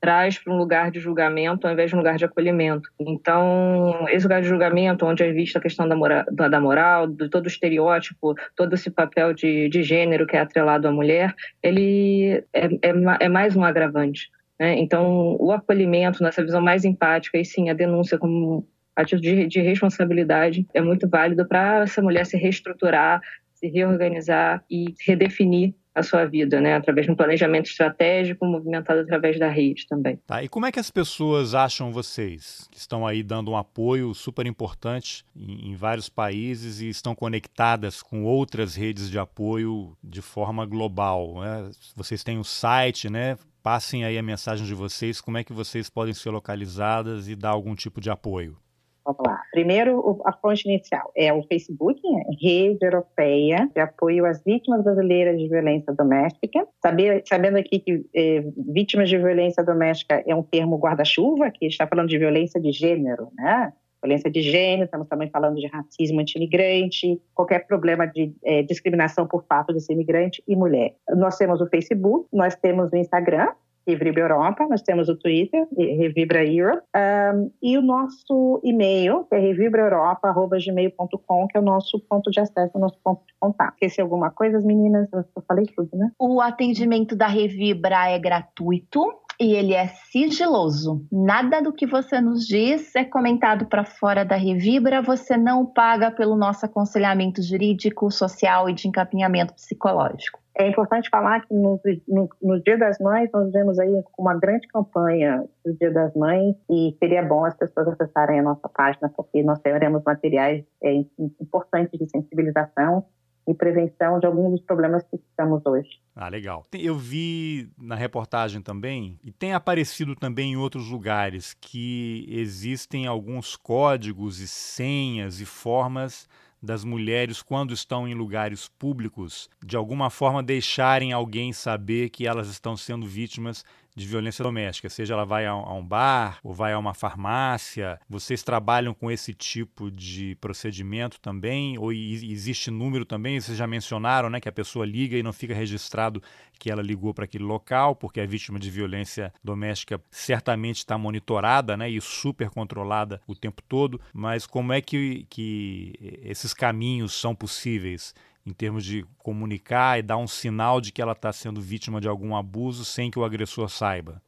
traz para um lugar de julgamento ao invés de um lugar de acolhimento. Então, esse lugar de julgamento, onde é vista a questão da moral, da moral de todo o estereótipo, todo esse papel de, de gênero que é atrelado à mulher, ele é, é, é mais um agravante. Né? Então, o acolhimento nessa visão mais empática, e sim, a denúncia como atitude de responsabilidade é muito válido para essa mulher se reestruturar, se reorganizar e redefinir a sua vida, né? Através de um planejamento estratégico movimentado através da rede também. Tá, e como é que as pessoas acham vocês? Que estão aí dando um apoio super importante em, em vários países e estão conectadas com outras redes de apoio de forma global. Né? Vocês têm um site, né? Passem aí a mensagem de vocês, como é que vocês podem ser localizadas e dar algum tipo de apoio. Vamos lá. Primeiro, a fonte inicial é o Facebook, né? Rede Europeia de Apoio às Vítimas Brasileiras de Violência Doméstica. Saber, sabendo aqui que eh, vítimas de violência doméstica é um termo guarda-chuva, que está falando de violência de gênero, né? Violência de gênero, estamos também falando de racismo anti-imigrante, qualquer problema de eh, discriminação por fato de ser imigrante e mulher. Nós temos o Facebook, nós temos o Instagram, Revibra Europa, nós temos o Twitter, Revibra Europe, um, e o nosso e-mail, que é revibraeuropa.gmail.com, que é o nosso ponto de acesso, o nosso ponto de contato. Esqueci alguma coisa, meninas? Eu falei tudo, né? O atendimento da Revibra é gratuito e ele é sigiloso. Nada do que você nos diz é comentado para fora da Revibra, você não paga pelo nosso aconselhamento jurídico, social e de encaminhamento psicológico. É importante falar que no, no, no, Dia das Mães nós vemos aí uma grande campanha do Dia das Mães e seria bom as pessoas acessarem a nossa página porque nós teremos materiais é, importantes de sensibilização e prevenção de alguns dos problemas que estamos hoje. Ah, legal. Eu vi na reportagem também, e tem aparecido também em outros lugares, que existem alguns códigos e senhas e formas das mulheres, quando estão em lugares públicos, de alguma forma deixarem alguém saber que elas estão sendo vítimas de violência doméstica, seja ela vai a um bar ou vai a uma farmácia. Vocês trabalham com esse tipo de procedimento também? Ou existe número também? Vocês já mencionaram né, que a pessoa liga e não fica registrado que ela ligou para aquele local, porque a vítima de violência doméstica certamente está monitorada né, e super controlada o tempo todo. Mas como é que, que esses caminhos são possíveis? Em termos de comunicar e dar um sinal de que ela está sendo vítima de algum abuso sem que o agressor saiba?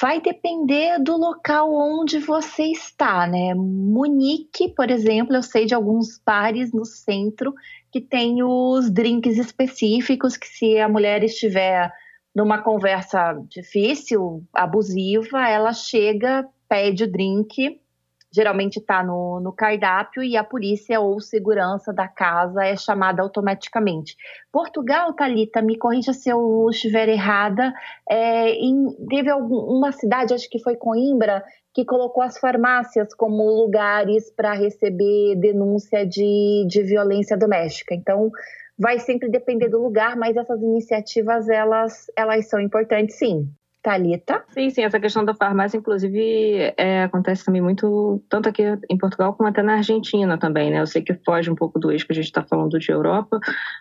Vai depender do local onde você está, né? Munique, por exemplo, eu sei de alguns bares no centro que tem os drinks específicos que se a mulher estiver numa conversa difícil, abusiva, ela chega, pede o drink geralmente está no, no cardápio e a polícia ou segurança da casa é chamada automaticamente. Portugal, Talita, me corrija se eu estiver errada, é, em, teve algum, uma cidade, acho que foi Coimbra, que colocou as farmácias como lugares para receber denúncia de, de violência doméstica. Então, vai sempre depender do lugar, mas essas iniciativas elas, elas são importantes, sim. Talita? Sim, sim, essa questão da farmácia, inclusive, é, acontece também muito, tanto aqui em Portugal como até na Argentina também, né? Eu sei que foge um pouco do eixo que a gente está falando de Europa,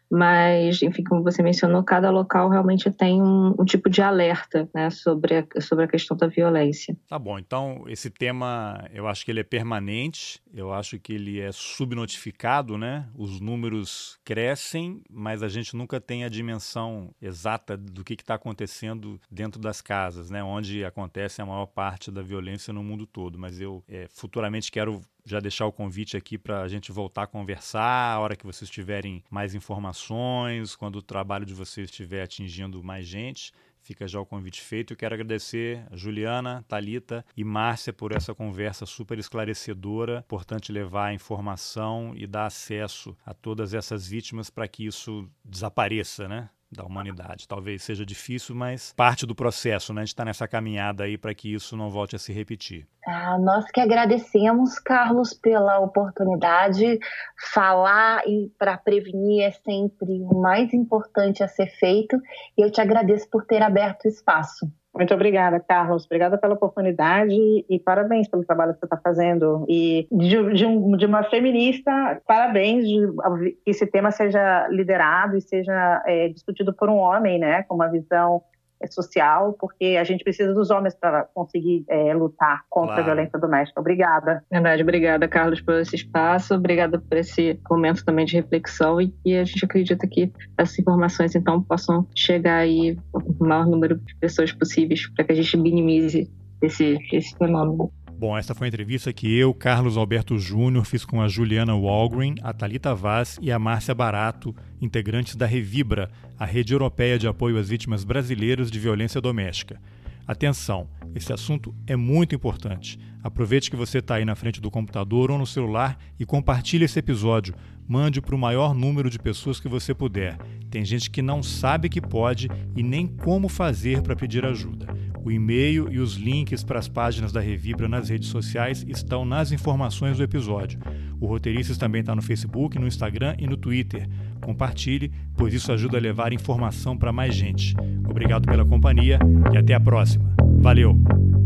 mas, enfim, como você mencionou, cada local realmente tem um, um, tipo de alerta, né, sobre a, sobre a questão da violência. Tá bom, então esse tema, eu acho que ele é permanente, eu acho que ele é subnotificado, né? Os números crescem, mas a gente nunca tem a dimensão exata do que está acontecendo dentro das casas, né, onde acontece a maior parte da violência no mundo todo. Mas eu é, futuramente quero já deixar o convite aqui para a gente voltar a conversar, a hora que vocês tiverem mais informações, quando o trabalho de vocês estiver atingindo mais gente. Fica já o convite feito. Eu quero agradecer a Juliana, Talita e Márcia por essa conversa super esclarecedora. Importante levar a informação e dar acesso a todas essas vítimas para que isso desapareça, né? Da humanidade. Talvez seja difícil, mas parte do processo, né? A gente está nessa caminhada aí para que isso não volte a se repetir. Ah, nós que agradecemos, Carlos, pela oportunidade. Falar e para prevenir é sempre o mais importante a ser feito. E eu te agradeço por ter aberto o espaço. Muito obrigada, Carlos. Obrigada pela oportunidade e parabéns pelo trabalho que você está fazendo. E de, de, um, de, uma feminista, parabéns que esse tema seja liderado e seja é, discutido por um homem, né, com uma visão social, porque a gente precisa dos homens para conseguir é, lutar contra claro. a violência doméstica. Obrigada. Verdade, obrigada, Carlos, por esse espaço, obrigada por esse momento também de reflexão e, e a gente acredita que essas informações, então, possam chegar aí ao maior número de pessoas possíveis para que a gente minimize esse, esse fenômeno. Bom, essa foi a entrevista que eu, Carlos Alberto Júnior, fiz com a Juliana Walgreen, a Talita Vaz e a Márcia Barato, integrantes da Revibra, a rede europeia de apoio às vítimas brasileiras de violência doméstica. Atenção, esse assunto é muito importante. Aproveite que você está aí na frente do computador ou no celular e compartilhe esse episódio. Mande para o maior número de pessoas que você puder. Tem gente que não sabe que pode e nem como fazer para pedir ajuda. O e-mail e os links para as páginas da Revibra nas redes sociais estão nas informações do episódio. O Roteiristas também está no Facebook, no Instagram e no Twitter. Compartilhe, pois isso ajuda a levar informação para mais gente. Obrigado pela companhia e até a próxima. Valeu!